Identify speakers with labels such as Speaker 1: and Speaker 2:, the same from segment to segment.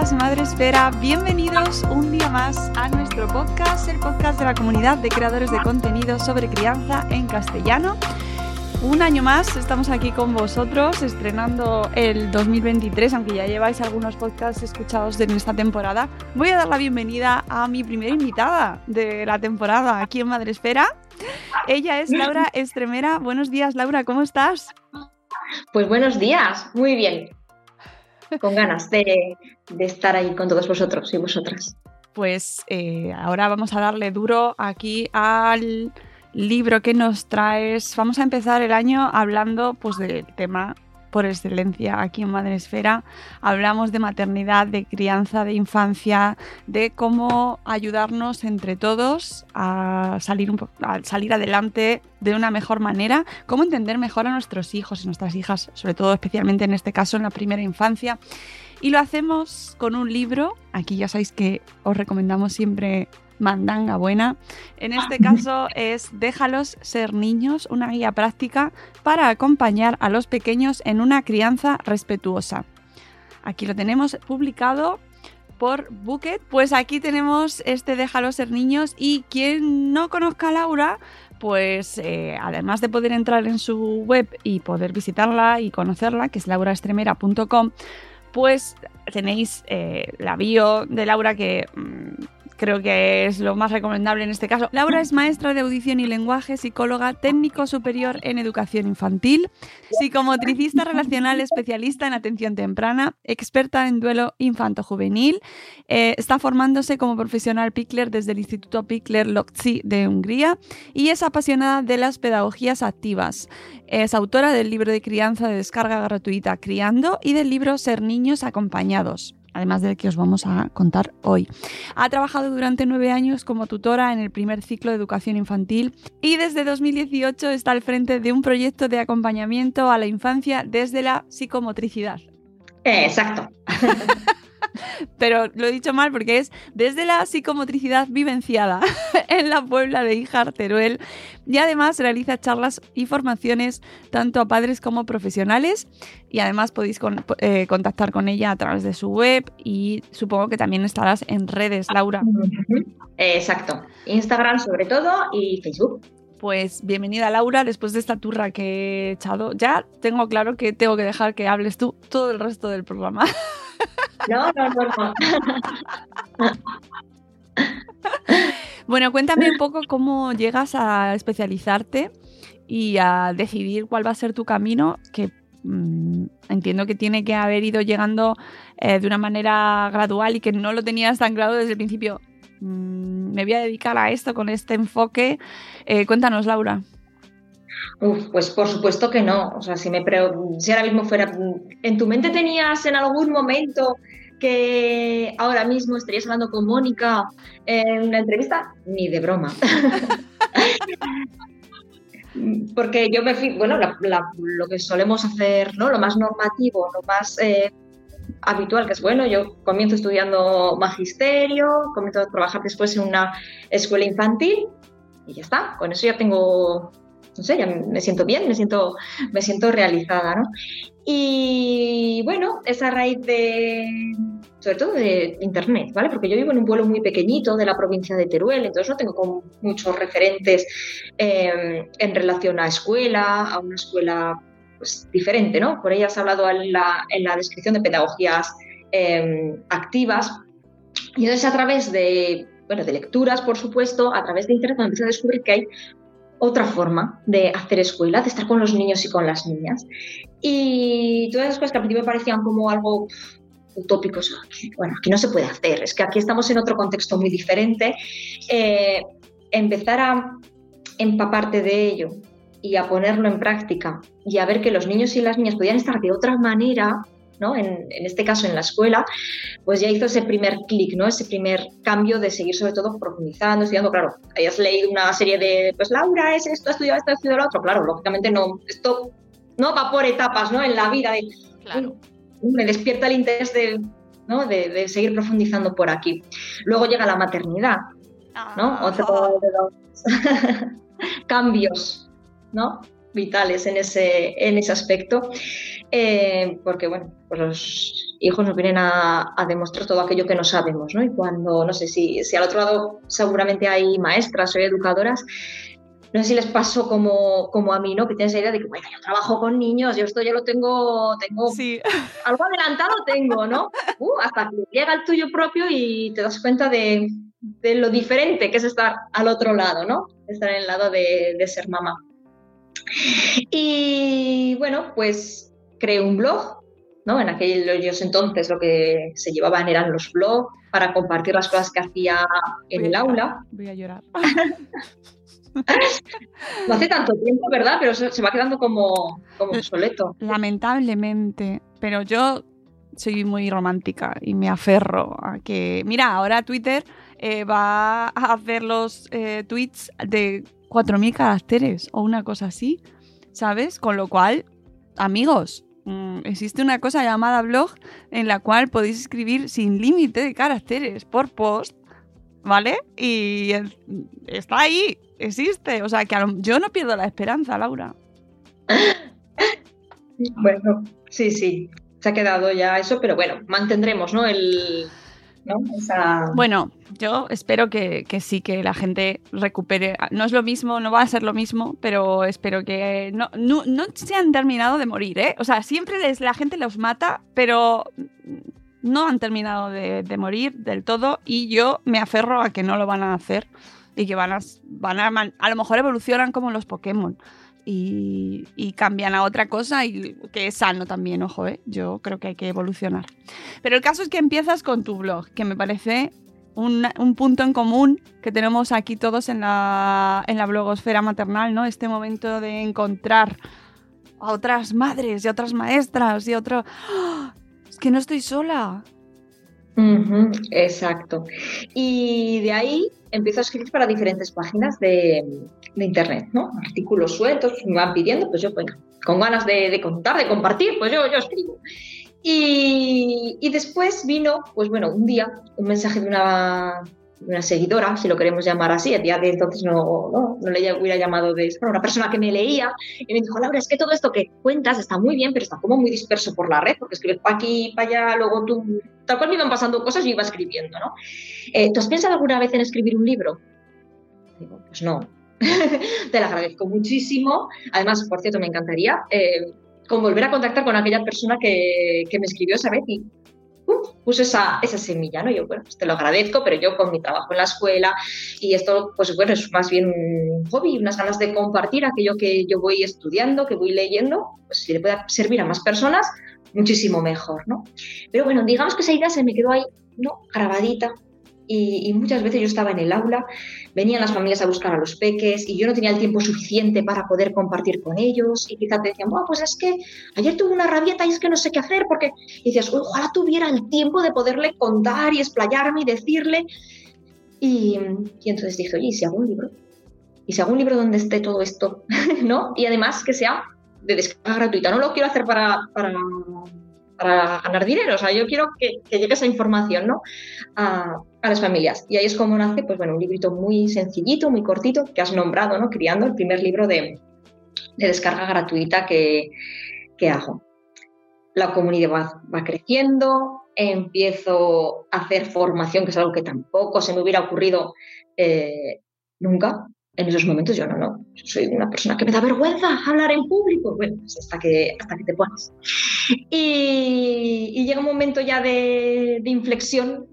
Speaker 1: Días, Madre Esfera. Bienvenidos un día más a nuestro podcast, el podcast de la comunidad de creadores de contenido sobre crianza en castellano. Un año más estamos aquí con vosotros estrenando el 2023, aunque ya lleváis algunos podcasts escuchados en esta temporada. Voy a dar la bienvenida a mi primera invitada de la temporada aquí en Madresfera. Ella es Laura Estremera. Buenos días, Laura, ¿cómo estás?
Speaker 2: Pues buenos días, muy bien. Con ganas de, de estar ahí con todos vosotros y vosotras.
Speaker 1: Pues eh, ahora vamos a darle duro aquí al libro que nos traes. Vamos a empezar el año hablando pues del tema por excelencia aquí en Madresfera. Hablamos de maternidad, de crianza, de infancia, de cómo ayudarnos entre todos a salir, a salir adelante de una mejor manera, cómo entender mejor a nuestros hijos y nuestras hijas, sobre todo especialmente en este caso en la primera infancia. Y lo hacemos con un libro. Aquí ya sabéis que os recomendamos siempre mandanga buena. En este caso es Déjalos ser niños, una guía práctica para acompañar a los pequeños en una crianza respetuosa. Aquí lo tenemos publicado por Bucket. Pues aquí tenemos este Déjalos ser niños y quien no conozca a Laura, pues eh, además de poder entrar en su web y poder visitarla y conocerla, que es lauraestremera.com, pues tenéis eh, la bio de Laura que mm, creo que es lo más recomendable en este caso. Laura es maestra de audición y lenguaje, psicóloga, técnico superior en educación infantil, psicomotricista relacional especialista en atención temprana, experta en duelo infanto-juvenil. Eh, está formándose como profesional Pickler desde el Instituto Pickler Lotzi de Hungría y es apasionada de las pedagogías activas. Es autora del libro de crianza de descarga gratuita Criando y del libro Ser niños acompañados además del que os vamos a contar hoy. Ha trabajado durante nueve años como tutora en el primer ciclo de educación infantil y desde 2018 está al frente de un proyecto de acompañamiento a la infancia desde la psicomotricidad.
Speaker 2: Eh, exacto.
Speaker 1: Pero lo he dicho mal porque es desde la psicomotricidad vivenciada en la Puebla de Híjar, Teruel. Y además realiza charlas y formaciones tanto a padres como profesionales. Y además podéis con- eh, contactar con ella a través de su web y supongo que también estarás en redes, Laura.
Speaker 2: Exacto. Instagram sobre todo y Facebook.
Speaker 1: Pues bienvenida Laura, después de esta turra que he echado. Ya tengo claro que tengo que dejar que hables tú todo el resto del programa.
Speaker 2: No, no, no, no.
Speaker 1: Bueno, cuéntame un poco cómo llegas a especializarte y a decidir cuál va a ser tu camino, que mm, entiendo que tiene que haber ido llegando eh, de una manera gradual y que no lo tenías tan claro desde el principio. Mm, me voy a dedicar a esto con este enfoque. Eh, cuéntanos, Laura.
Speaker 2: Uf, pues por supuesto que no. O sea, si, me si ahora mismo fuera. ¿En tu mente tenías en algún momento que ahora mismo estarías hablando con Mónica en una entrevista? Ni de broma. Porque yo me fui, bueno, lo que solemos hacer, ¿no? Lo más normativo, lo más eh, habitual, que es bueno, yo comienzo estudiando magisterio, comienzo a trabajar después en una escuela infantil y ya está, con eso ya tengo, no sé, ya me siento bien, me siento, me siento realizada, ¿no? Y bueno, esa raíz de, sobre todo de Internet, ¿vale? Porque yo vivo en un pueblo muy pequeñito de la provincia de Teruel, entonces no tengo muchos referentes eh, en relación a escuela, a una escuela pues, diferente, ¿no? Por ella has hablado en la, descripción de pedagogías em, activas. Y entonces a través de, bueno, de lecturas, por supuesto, a través de Internet empecé a descubrir que hay otra forma de hacer escuela, de estar con los niños y con las niñas. Y todas esas cosas que al principio parecían como algo utópico, bueno, aquí no se puede hacer, es que aquí estamos en otro contexto muy diferente. Eh, empezar a empaparte de ello, y a ponerlo en práctica y a ver que los niños y las niñas podían estar de otra manera, ¿no? En, este caso en la escuela, pues ya hizo ese primer clic, ¿no? Ese primer cambio de seguir sobre todo profundizando, estudiando, claro, hayas leído una serie de, pues Laura es esto, ha estudiado esto, ha estudiado lo otro, claro, lógicamente no, esto no va por etapas, ¿no? En la vida de, claro. me despierta el interés de, ¿no? de, seguir profundizando por aquí. Luego llega la maternidad, ¿no? Ah. Otro de los cambios ¿no? vitales en ese, en ese aspecto, eh, porque bueno, pues los hijos nos vienen a, demostrar todo aquello que no sabemos, ¿no? Y cuando, no sé si, si al otro lado seguramente hay maestras o educadoras, no sé si les pasó como, como a mí, ¿no? Que tienes la idea de que, bueno, yo trabajo con niños, yo esto ya lo tengo, tengo
Speaker 1: sí.
Speaker 2: algo adelantado tengo, ¿no? Uh, hasta que llega el tuyo propio y te das cuenta de, de, lo diferente que es estar al otro lado, ¿no? Estar en el lado de, de ser mamá. Y bueno, pues creé un blog, ¿no? En aquellos entonces lo que se llevaban eran los blogs para compartir las cosas que hacía en el aula.
Speaker 1: Voy a llorar.
Speaker 2: no hace tanto tiempo, ¿verdad? Pero se, va quedando como, como obsoleto.
Speaker 1: Lamentablemente, pero yo soy muy romántica y me aferro a que... Mira, ahora Twitter eh, va a hacer los eh, tweets de 4.000 caracteres o una cosa así, ¿sabes? Con lo cual, amigos, mm, existe una cosa llamada blog en la cual podéis escribir sin límite de caracteres por post, ¿vale? Y está ahí, existe. O sea, que yo no pierdo la esperanza, Laura.
Speaker 2: Bueno, sí, sí, se ha quedado ya eso, pero bueno, mantendremos, ¿no? El,
Speaker 1: bueno, yo espero que, sí, que la gente recupere. No es lo mismo, no va a ser lo mismo, pero espero que no, no, se han terminado de morir, ¿eh? O sea, siempre la gente los mata, pero no han terminado de, morir del todo y yo me aferro a que no lo van a hacer y que van a, a lo mejor evolucionan como los Pokémon y, cambian a otra cosa y que es sano también, ojo, ¿eh? yo creo que hay que evolucionar. Pero el caso es que empiezas con tu blog, que me parece un, punto en común que tenemos aquí todos en la, en la blogosfera maternal, ¿no? Este momento de encontrar a otras madres y a otras maestras y otro... ¡Ah! Es que no estoy sola.
Speaker 2: Exacto. Y de ahí empiezo a escribir para diferentes páginas de, internet, ¿no? Artículos sueltos, me van pidiendo, pues yo, con ganas de, contar, de compartir, pues yo, yo escribo. Y, y, después vino, pues bueno, un día, un mensaje de una una seguidora, si lo queremos llamar así, día de entonces no, no, no le hubiera llamado de eso, una persona que me leía y me dijo, Laura, es que todo esto que cuentas está muy bien, pero está como muy disperso por la red, porque escribes para aquí, para allá, luego tú, tal cual me iban pasando cosas y iba escribiendo, ¿no? Eh, ¿Tú has pensado alguna vez en escribir un libro? Digo, pues no. Te lo agradezco muchísimo. Además, por cierto, me encantaría eh, con volver a contactar con aquella persona que, que me escribió esa vez y puse esa, semilla, ¿no? Yo, bueno, pues te lo agradezco, pero yo con mi trabajo en la escuela y esto, pues bueno, es más bien un hobby, unas ganas de compartir aquello que yo voy estudiando, que voy leyendo, pues si le puede servir a más personas, muchísimo mejor, ¿no? Pero bueno, digamos que esa idea se me quedó ahí, ¿no? Grabadita. Y, muchas veces yo estaba en el aula, venían las familias a buscar a los peques y yo no tenía el tiempo suficiente para poder compartir con ellos y quizás te decían, bueno, pues es que ayer tuve una rabieta y es que no sé qué hacer porque y dices, ojalá tuviera el tiempo de poderle contar y explayarme y decirle. Y, y entonces dije, oye, ¿y si hago un libro? ¿Y si hago un libro donde esté todo esto? ¿No? Y además que sea de descarga gratuita. No lo quiero hacer para, para para ganar dinero. O sea, yo quiero que, llegue esa información ¿no? a, las familias. Y ahí es como nace, pues bueno, un librito muy sencillito, muy cortito, que has nombrado, ¿no? Criando el primer libro de, descarga gratuita que, hago. La comunidad va, creciendo, empiezo a hacer formación, que es algo que tampoco se me hubiera ocurrido eh, nunca en esos momentos yo no, no, soy una persona que me da vergüenza hablar en público, bueno, pues hasta que, hasta que te pones. Y, llega un momento ya de, inflexión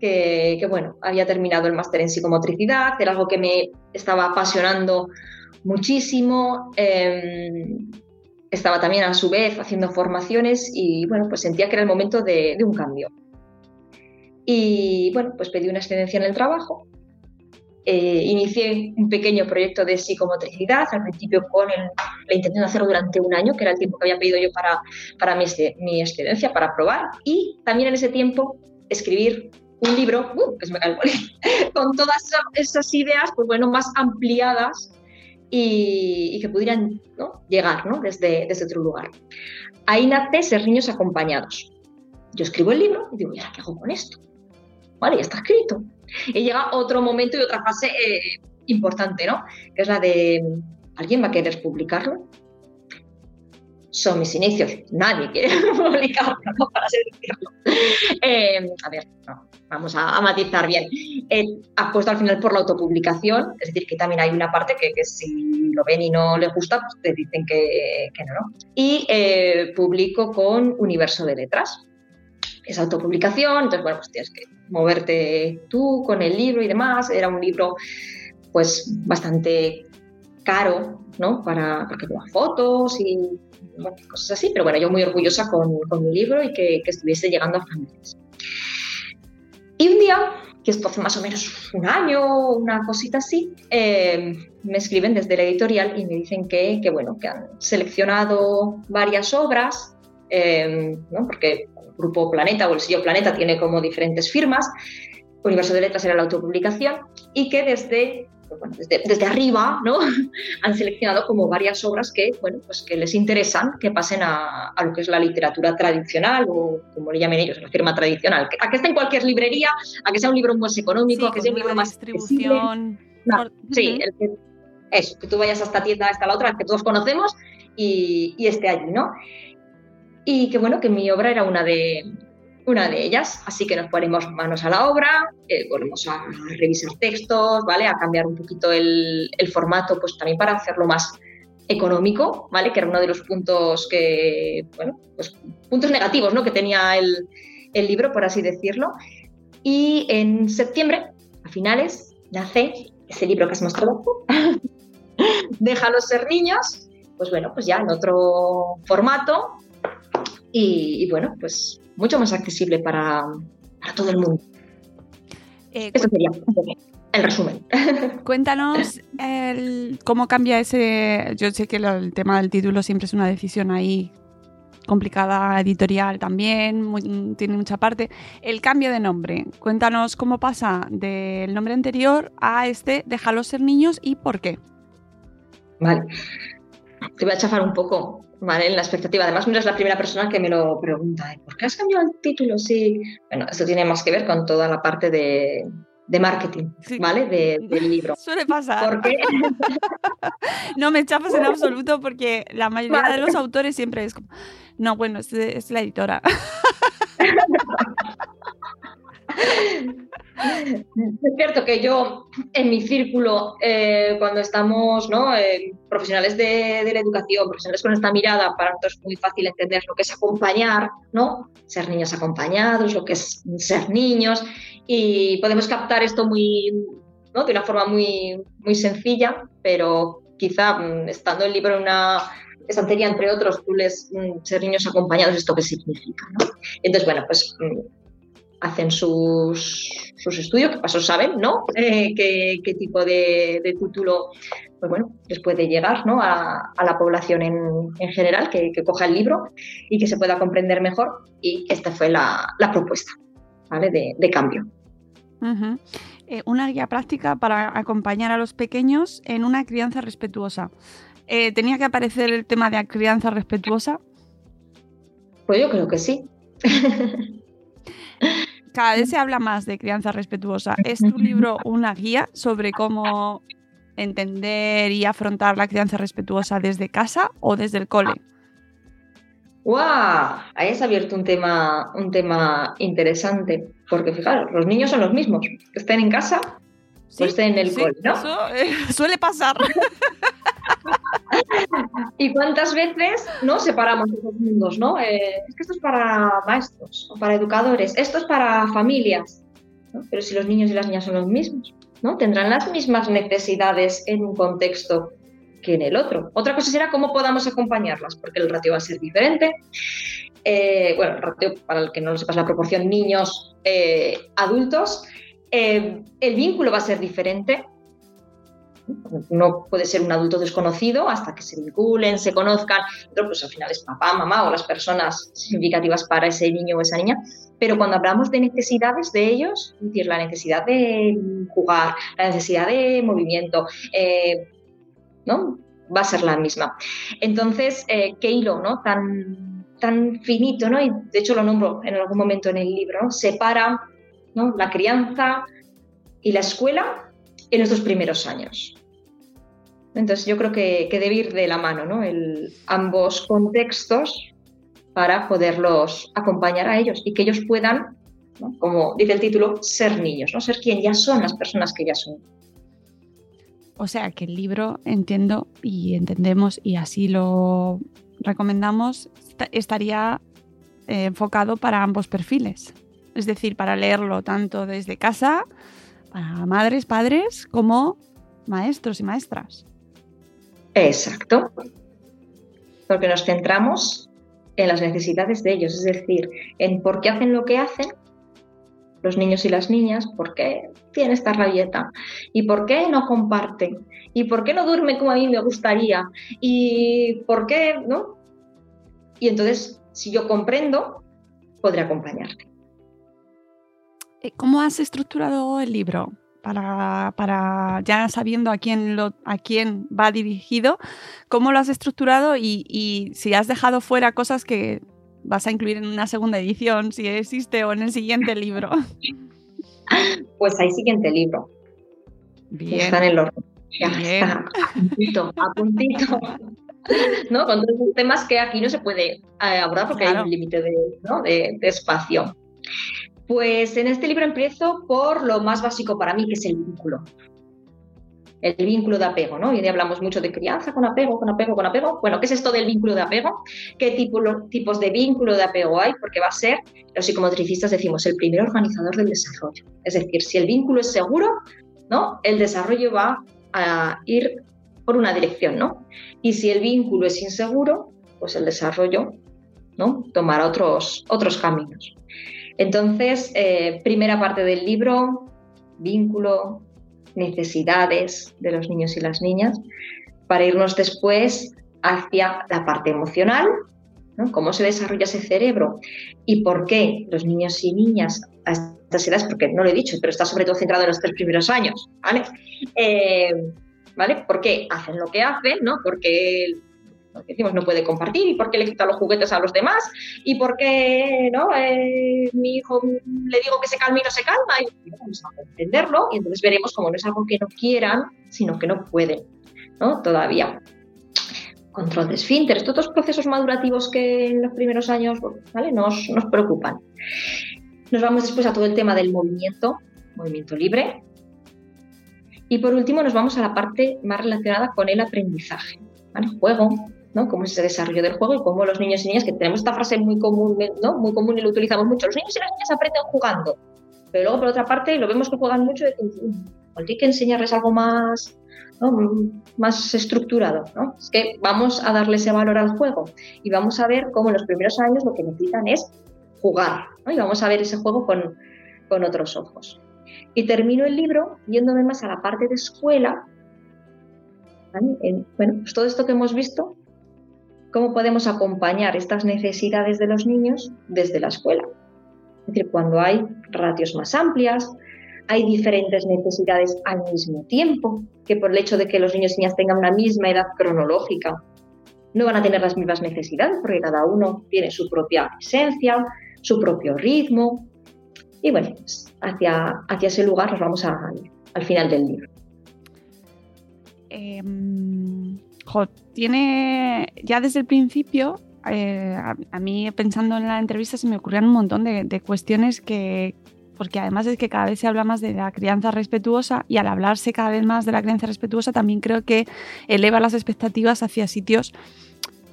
Speaker 2: que, bueno, había terminado el máster en psicomotricidad, era algo que me estaba apasionando muchísimo, em, estaba también a su vez haciendo formaciones y bueno, pues sentía que era el momento de, de un cambio. Y bueno, pues pedí una excedencia en el trabajo eh, inicié un pequeño proyecto de psicomotricidad, al principio con la intención de hacerlo durante un año, que era el tiempo que había pedido yo para, para mi, mi excedencia, para probar, y también en ese tiempo escribir un libro, uh, que me con todas esas ideas, pues bueno, más ampliadas y, que pudieran llegar ¿no? Desde, desde otro lugar. Ahí nace Ser Niños Acompañados. Yo escribo el libro y digo, ¿y qué hago con esto? Vale, ya está escrito. Y llega otro momento y otra fase eh, importante, ¿no? Que es la de, ¿alguien va a querer publicarlo? Son mis inicios. Nadie quiere publicarlo, ¿no? Para decirlo. Eh, a ver, vamos a, matizar bien. Apuesto al final por la autopublicación, es decir, que también hay una parte que, si lo ven y no les gusta, pues te dicen que, que no, ¿no? Y eh, publico con Universo de Letras es autopublicación, entonces, bueno, pues tienes que moverte tú con el libro y demás. Era un libro, pues, bastante caro, ¿no? Para, que tenga fotos y cosas así, pero bueno, yo muy orgullosa con, mi libro y que, estuviese llegando a familias. Y un día, que esto hace más o menos un año, una cosita así, eh, me escriben desde la editorial y me dicen que, bueno, que han seleccionado varias obras, eh, ¿no? porque Grupo Planeta o el sello Planeta tiene como diferentes firmas. Universo de Letras era la autopublicación y que desde, desde, arriba ¿no? han seleccionado como varias obras que, bueno, pues que les interesan que pasen a, lo que es la literatura tradicional o como le llamen ellos, la firma tradicional. A que esté en cualquier librería, a que sea un libro más económico, a que sea un libro más
Speaker 1: distribución.
Speaker 2: sí, que, eso, que tú vayas a esta tienda, a esta la otra, que todos conocemos y, y esté allí, ¿no? y que bueno, que mi obra era una de, una de ellas, así que nos ponemos manos a la obra, eh, volvemos a revisar textos, ¿vale? A cambiar un poquito el, formato, pues también para hacerlo más económico, ¿vale? Que era uno de los puntos que, bueno, pues puntos negativos, ¿no? Que tenía el, libro, por así decirlo. Y en septiembre, a finales, nace ese libro que has mostrado Déjalos ser niños, pues bueno, pues ya en otro formato, y, bueno, pues mucho más accesible para, todo el mundo. Eh, Eso sería el resumen.
Speaker 1: Cuéntanos cómo cambia ese. Yo sé que el tema del título siempre es una decisión ahí complicada editorial también, tiene mucha parte. El cambio de nombre, cuéntanos cómo pasa del nombre anterior a este Déjalo ser niños y por qué.
Speaker 2: Vale, te voy a chafar un poco. ¿Vale? En la expectativa. Además, no eres la primera persona que me lo pregunta. ¿Por qué has cambiado el título? Sí. Bueno, eso tiene más que ver con toda la parte de, de marketing, ¿vale? del libro.
Speaker 1: Suele pasar. no me chafas en absoluto porque la mayoría de los autores siempre es como, no, bueno, es, es la editora.
Speaker 2: Es cierto que yo, en mi círculo, eh, cuando estamos ¿no? Eh, profesionales de, la educación, profesionales con esta mirada, para nosotros es muy fácil entender lo que es acompañar, ¿no? ser niños acompañados, lo que es ser niños, y podemos captar esto muy, ¿no? de una forma muy, muy sencilla, pero quizá mm, estando el libro en una estantería, entre otros, tú les mm, ser niños acompañados, ¿esto qué significa? ¿no? Entonces, bueno, pues mm, hacen sus, sus estudios, que paso saben, ¿no? Eh, qué, tipo de, título pues bueno, les puede llegar ¿no? a, la población en, general, que, coja el libro y que se pueda comprender mejor. Y esta fue la, propuesta ¿vale? de, cambio.
Speaker 1: Eh, una guía práctica para acompañar a los pequeños en una crianza respetuosa. Eh, ¿Tenía que aparecer el tema de la crianza respetuosa?
Speaker 2: Pues yo creo que sí.
Speaker 1: Cada vez se habla más de crianza respetuosa. ¿Es tu libro una guía sobre cómo entender y afrontar la crianza respetuosa desde casa o desde el cole?
Speaker 2: ¡Guau! Ahí has abierto un tema, un tema interesante, porque fijaros, los niños son los mismos, estén en casa o estén en el cole, ¿no?
Speaker 1: Eso eh, suele pasar.
Speaker 2: ¿Y cuántas veces no separamos esos mundos? ¿no? Eh, es que esto es para maestros o para educadores, esto es para familias. Pero si los niños y las niñas son los mismos, ¿no? tendrán las mismas necesidades en un contexto que en el otro. Otra cosa será cómo podamos acompañarlas, porque el ratio va a ser diferente. Eh, bueno, el ratio, para el que no lo sepas, la proporción niños-adultos. Eh, el vínculo va a ser diferente no puede ser un adulto desconocido hasta que se vinculen, se conozcan, pero pues al final es papá, mamá o las personas significativas para ese niño o esa niña. Pero cuando hablamos de necesidades de ellos, es decir, la necesidad de jugar, la necesidad de movimiento, eh, ¿no? Va a ser la misma. Entonces, eh, qué hilo, ¿no? Tan, tan finito, ¿no? Y de hecho lo nombro en algún momento en el libro, Separa ¿no? la crianza y la escuela en estos primeros años. Entonces yo creo que, debe ir de la mano ¿no? Ambos contextos para poderlos acompañar a ellos y que ellos puedan, como dice el título, ser niños, ¿no? ser quien ya son las personas que ya son.
Speaker 1: O sea que el libro, entiendo y entendemos y así lo recomendamos, estaría eh, enfocado para ambos perfiles. Es decir, para leerlo tanto desde casa, para madres, padres, como maestros y maestras.
Speaker 2: Exacto. Porque nos centramos en las necesidades de ellos, es decir, en por qué hacen lo que hacen los niños y las niñas, por qué tienen esta rabieta y por qué no comparten y por qué no duermen como a mí me gustaría y por qué, ¿no? Y entonces, si yo comprendo, podré acompañarte.
Speaker 1: Eh, ¿Cómo has estructurado el libro? Para, para, ya sabiendo a quién, lo, a quién va dirigido, cómo lo has estructurado y, si has dejado fuera cosas que vas a incluir en una segunda edición, si existe, o en el siguiente libro.
Speaker 2: Pues hay siguiente libro.
Speaker 1: Bien.
Speaker 2: Está en el orden. Ya está, a puntito, a puntito. ¿No? Con todos los temas que aquí no se puede eh, abordar porque hay un límite de, ¿no? de, de espacio. Pues en este libro empiezo por lo más básico para mí, que es el vínculo. El vínculo de apego, ¿no? Hoy día hablamos mucho de crianza con apego, con apego, con apego. Bueno, ¿qué es esto del vínculo de apego? ¿Qué tipo, tipos de vínculo de apego hay? Porque va a ser, los psicomotricistas decimos, el primer organizador del desarrollo. Es decir, si el vínculo es seguro, ¿no? El desarrollo va a ir por una dirección, ¿no? Y si el vínculo es inseguro, pues el desarrollo, ¿no? Tomará otros, otros caminos. Entonces, eh, primera parte del libro, vínculo, necesidades de los niños y las niñas, para irnos después hacia la parte emocional, cómo se desarrolla ese cerebro y por qué los niños y niñas a estas edades, porque no lo he dicho, pero está sobre todo centrado en los tres primeros años, ¿vale? Eh, ¿Vale? ¿Por qué hacen lo que hacen? ¿no? Decimos no puede compartir y por qué le quita los juguetes a los demás y por qué no eh, mi hijo le digo que se calme y no se calma y vamos a entenderlo y entonces veremos como no es algo que no quieran sino que no pueden ¿no? todavía. Control de esfínteres todos los procesos madurativos que en los primeros años ¿vale? nos, nos preocupan. Nos vamos después a todo el tema del movimiento movimiento libre. Y por último nos vamos a la parte más relacionada con el aprendizaje ¿vale? juego Cómo es ese desarrollo del juego y cómo los niños y niñas, que tenemos esta frase muy común, ¿no? Muy común y lo utilizamos mucho, los niños y las niñas aprenden jugando. Pero luego, por otra parte, lo vemos que juegan mucho de hay que enseñarles algo más, más estructurado. Es que vamos a darle ese valor al juego y vamos a ver cómo en los primeros años lo que necesitan es jugar y vamos a ver ese juego con otros ojos. Y termino el libro yéndome más a la parte de escuela. bueno, pues todo esto que hemos visto, cómo podemos acompañar estas necesidades de los niños desde la escuela. Es decir, cuando hay ratios más amplias, hay diferentes necesidades al mismo tiempo, que por el hecho de que los niños y niñas tengan una misma edad cronológica, no van a tener las mismas necesidades, porque cada uno tiene su propia esencia, su propio ritmo. Y bueno, pues hacia, hacia ese lugar nos vamos al final del libro.
Speaker 1: Em, tiene ya desde el principio, eh, a, mí pensando en la entrevista se me ocurrían un montón de, cuestiones que, porque además es que cada vez se habla más de la crianza respetuosa y al hablarse cada vez más de la crianza respetuosa también creo que eleva las expectativas hacia sitios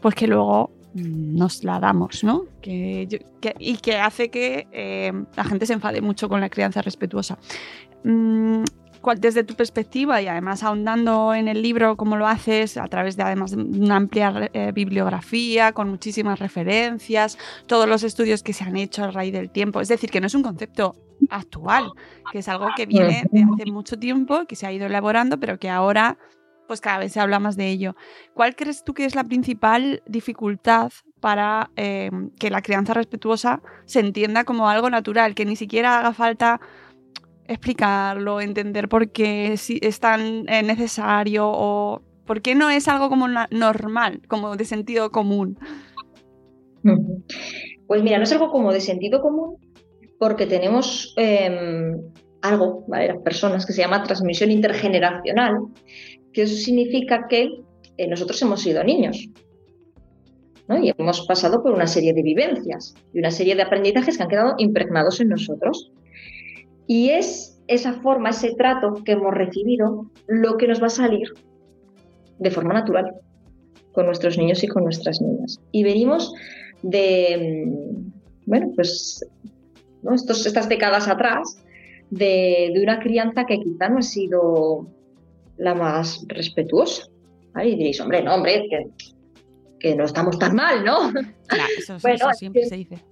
Speaker 1: pues que luego nos la damos, ¿no? y que hace que eh, la gente se enfade mucho con la crianza respetuosa. Mm, desde tu perspectiva y además ahondando en el libro como lo haces a través de además una amplia eh, bibliografía con muchísimas referencias, todos los estudios que se han hecho a raíz del tiempo, es decir, que no es un concepto actual, que es algo que viene de hace mucho tiempo, que se ha ido elaborando, pero que ahora pues cada vez se habla más de ello. ¿Cuál crees tú que es la principal dificultad para eh, que la crianza respetuosa se entienda como algo natural, que ni siquiera haga falta explicarlo, entender por qué es tan eh, necesario o por qué no es algo como normal, como de sentido común?
Speaker 2: Pues mira, no es algo como de sentido común porque tenemos em, algo, ¿vale? Las personas que se llama transmisión intergeneracional, que eso significa que eh, nosotros hemos sido niños. Y hemos pasado por una serie de vivencias y una serie de aprendizajes que han quedado impregnados en nosotros. Y es esa forma, ese trato que hemos recibido lo que nos va a salir de forma natural con nuestros niños y con nuestras niñas. Y venimos de, mm, bueno, pues Estos, estas décadas atrás, de, de, una crianza que quizá no ha sido la más respetuosa. Y diréis, hombre, no, hombre, que, que no estamos tan mal, ¿no?
Speaker 1: Claro, eso, bueno, siempre se dice.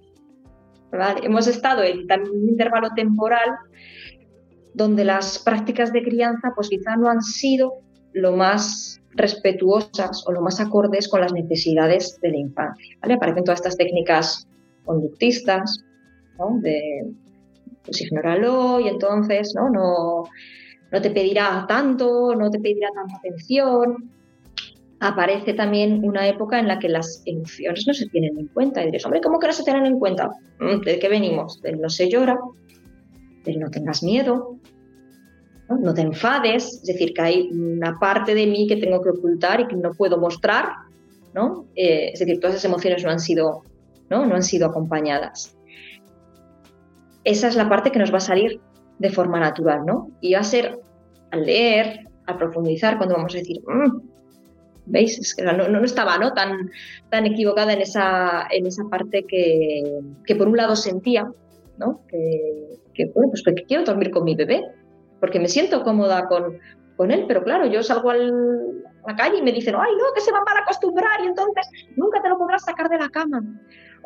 Speaker 2: Hemos estado en un intervalo temporal donde las prácticas de crianza pues quizá no han sido lo más respetuosas o lo más acordes con las necesidades de la infancia. Aparecen todas estas técnicas conductistas, de pues ignóralo y entonces ¿no? No, no te pedirá tanto, no te pedirá tanta atención. Aparece también una época en la que las emociones no se tienen en cuenta. Y hombre, ¿cómo que no se tienen en cuenta? Mm, ¿De qué venimos? Del no se llora, del no tengas miedo, ¿no? te enfades, es decir, que hay una parte de mí que tengo que ocultar y que no puedo mostrar, ¿no? Eh, es decir, todas esas emociones no han sido, ¿no? No han sido acompañadas. Esa es la parte que nos va a salir de forma natural, ¿no? Y va a ser al leer, al profundizar, cuando vamos a decir, mm, ¿veis? No, no, estaba ¿no? Tan, tan equivocada en esa, en esa parte que, que por un lado sentía, ¿no? Que, bueno, pues que quiero dormir con mi bebé, porque me siento cómoda con, con él, pero claro, yo salgo a la calle y me dicen, ay, no, que se va mal acostumbrar y entonces nunca te lo podrás sacar de la cama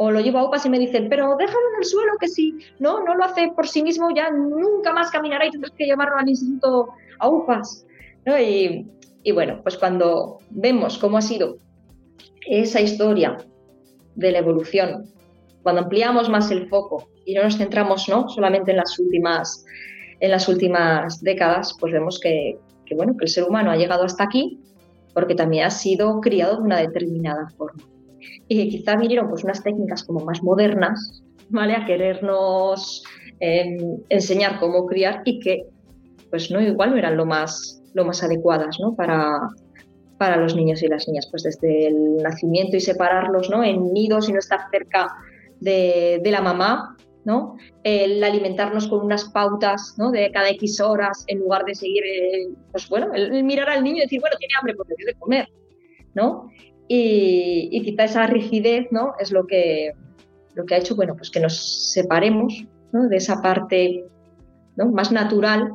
Speaker 2: o lo llevo a UPAS y me dicen, pero déjalo en el suelo que si no, no lo hace por sí mismo ya nunca más caminará y tendrás que llevarlo al instituto a UPAS. Y, bueno, pues cuando vemos cómo ha sido esa historia de la evolución, cuando ampliamos más el foco y no nos centramos ¿no? solamente en las últimas en las últimas décadas, pues vemos que, bueno, que el ser humano ha llegado hasta aquí porque también ha sido criado de una determinada forma y quizá vinieron pues unas técnicas como más modernas, ¿vale? A querernos em, enseñar cómo criar y que pues no igual no eran lo más, lo más adecuadas, ¿no? Para, para los niños y las niñas, pues desde el nacimiento y separarlos, ¿no? En nidos y no estar cerca de, de la mamá, ¿no? El alimentarnos con unas pautas, ¿no? De cada X horas, en lugar de seguir, eh, pues bueno, el, mirar al niño y decir, bueno, tiene hambre porque tiene que comer, ¿no? y, quizá esa rigidez ¿no? es lo que, lo que ha hecho bueno, pues que nos separemos de esa parte ¿no? más natural,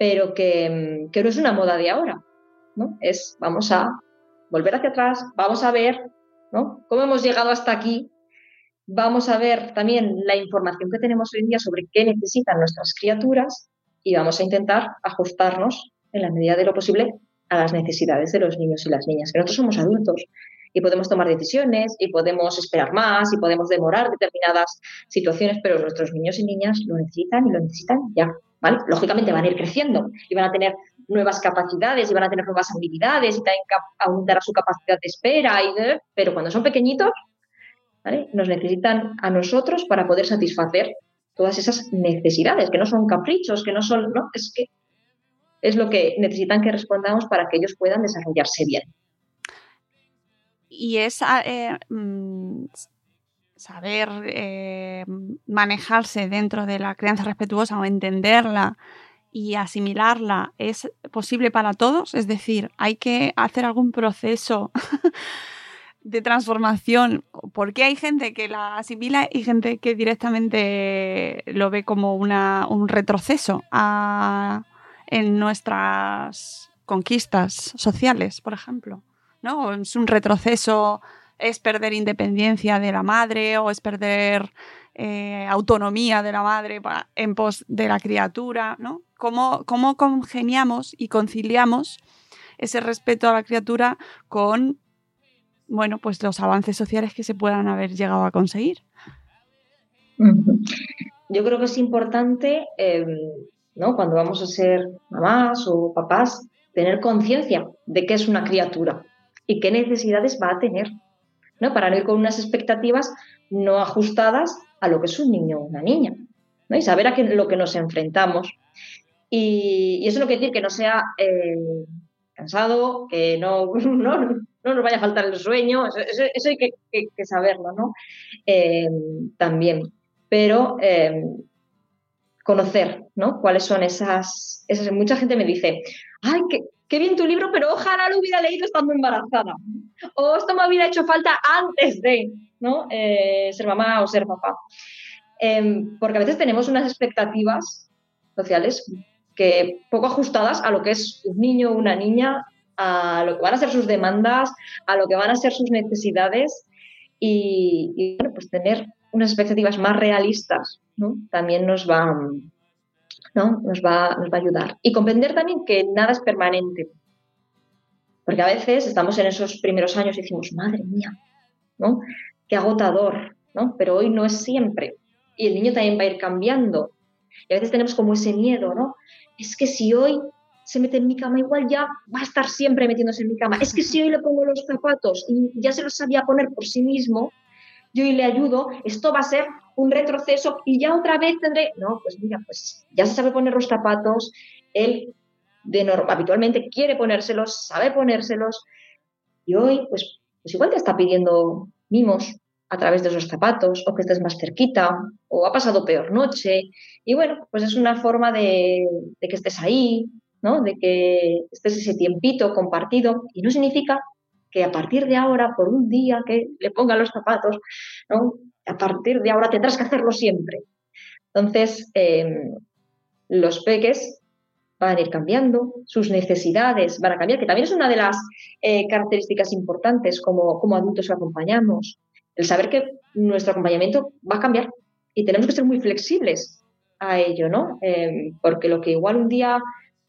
Speaker 2: pero que, que, no es una moda de ahora. ¿no? Es vamos a volver hacia atrás, vamos a ver ¿no? cómo hemos llegado hasta aquí vamos a ver también la información que tenemos hoy en día sobre qué necesitan nuestras criaturas y vamos a intentar ajustarnos en la medida de lo posible a las necesidades de los niños y las niñas, que nosotros somos adultos y podemos tomar decisiones y podemos esperar más y podemos demorar determinadas situaciones, pero nuestros niños y niñas lo necesitan y lo necesitan ya. ¿vale? Lógicamente van a ir creciendo y van a tener nuevas capacidades y van a tener nuevas habilidades y también aumentará su capacidad de espera, pero cuando son pequeñitos, nos necesitan a nosotros para poder satisfacer todas esas necesidades, que no son caprichos, que no son, no, es que es lo que necesitan que respondamos para que ellos puedan desarrollarse bien.
Speaker 1: Y es ah, eh, mm, saber eh, manejarse dentro de la crianza respetuosa o entenderla y asimilarla es posible para todos, es decir, hay que hacer algún proceso de transformación, porque hay gente que la asimila y gente que directamente lo ve como una, un retroceso en nuestras conquistas sociales, por ejemplo. ¿No? Es un retroceso, es perder independencia de la madre o es perder eh, autonomía de la madre en pos de la criatura, ¿no? ¿Cómo, ¿Cómo congeniamos y conciliamos ese respeto a la criatura con bueno, pues los avances sociales que se puedan haber llegado a conseguir.
Speaker 2: Yo creo que es importante, em, ¿no? Cuando vamos a ser mamás o papás, tener conciencia de qué es una criatura y qué necesidades va a tener, ¿no? Para no ir con unas expectativas no ajustadas a lo que es un niño o una niña, ¿no? Y saber a qué, lo que nos enfrentamos. Y, eso no quiere decir que no sea eh, cansado, que no, no, no nos vaya a faltar el sueño, eso, hay que, saberlo, ¿no? Em, también. Pero em, conocer, ¿no? Cuáles son esas, esas. Mucha gente me dice, ay, qué, qué, bien tu libro, pero ojalá lo hubiera leído estando embarazada. O esto me hubiera hecho falta antes de, ¿no? Eh, ser mamá o ser papá. Em, porque a veces tenemos unas expectativas sociales que poco ajustadas a lo que es un niño o una niña a lo que van a ser sus demandas, a lo que van a ser sus necesidades y, bueno, pues tener unas expectativas más realistas también nos va, ¿no? nos, va, nos va a ayudar. Y comprender también que nada es permanente. Porque a veces estamos en esos primeros años y decimos, madre mía, ¿no? Qué agotador, ¿no? Pero hoy no es siempre. Y el niño también va a ir cambiando. Y a veces tenemos como ese miedo, ¿no? Es que si hoy se mete en mi cama, igual ya va a estar siempre metiéndose en mi cama. Es que si hoy le pongo los zapatos y ya se los sabía poner por sí mismo, yo le ayudo, esto va a ser un retroceso y ya otra vez tendré, no, pues mira, pues ya se sabe poner los zapatos, él de norma, habitualmente quiere ponérselos, sabe ponérselos y hoy pues, pues igual te está pidiendo mimos a través de esos zapatos o que estés más cerquita o ha pasado peor noche y bueno, pues es una forma de, de que estés ahí, de que estés ese tiempito compartido y no significa que a partir de ahora, por un día que le ponga los zapatos, ¿no? a partir de ahora tendrás que hacerlo siempre. Entonces, em, los peques van a ir cambiando, sus necesidades van a cambiar, que también es una de las eh, características importantes como, como adultos que acompañamos, el saber que nuestro acompañamiento va a cambiar y tenemos que ser muy flexibles a ello, ¿no? Em, porque lo que igual un día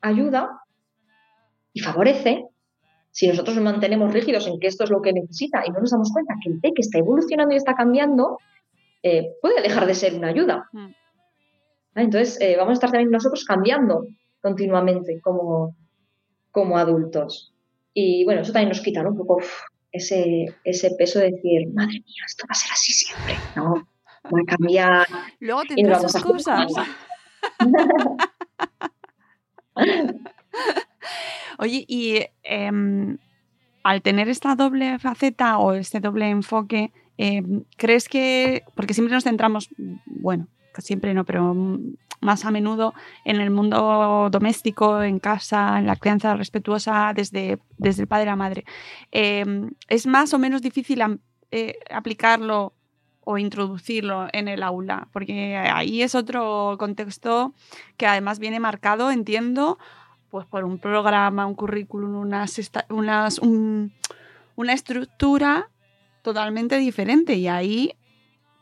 Speaker 2: ayuda y favorece si nosotros nos mantenemos rígidos en que esto es lo que necesita y no nos damos cuenta que el que está evolucionando y está cambiando, eh, puede dejar de ser una ayuda. Mm. Entonces, eh, vamos a estar también nosotros cambiando continuamente como, como adultos. Y bueno, eso también nos quita un poco ese, ese peso de decir, madre mía, esto va a ser así siempre. No, va a cambiar.
Speaker 1: Luego tendrás cosas. Oye, y em, al tener esta doble faceta o este doble enfoque, em, ¿crees que, porque siempre nos centramos, bueno, siempre no, pero más a menudo en el mundo doméstico, en casa, en la crianza respetuosa desde, desde el padre a la madre, em, ¿es más o menos difícil eh, aplicarlo o introducirlo en el aula, porque ahí es otro contexto que además viene marcado, entiendo, pues por un programa, un currículum, unas, unas una estructura totalmente diferente y ahí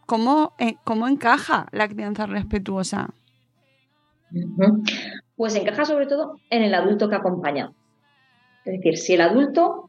Speaker 1: ¿cómo, eh, ¿cómo encaja la crianza respetuosa?
Speaker 2: Pues encaja sobre todo en el adulto que acompaña. Es decir, si el adulto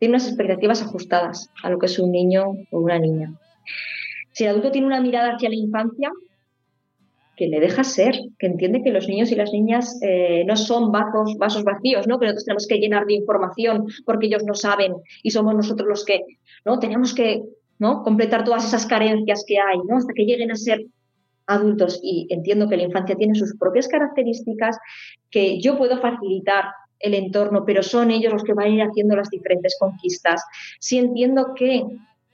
Speaker 2: Tiene unas expectativas ajustadas a lo que es un niño o una niña. Si el adulto tiene una mirada hacia la infancia, que le deja ser, que entiende que los niños y las niñas eh, no son vasos, vasos vacíos, ¿no? que nosotros tenemos que llenar de información porque ellos no saben y somos nosotros los que ¿no? tenemos que ¿no? completar todas esas carencias que hay ¿no? hasta que lleguen a ser adultos. Y entiendo que la infancia tiene sus propias características, que yo puedo facilitar el entorno, pero son ellos los que van a ir haciendo las diferentes conquistas. Si entiendo que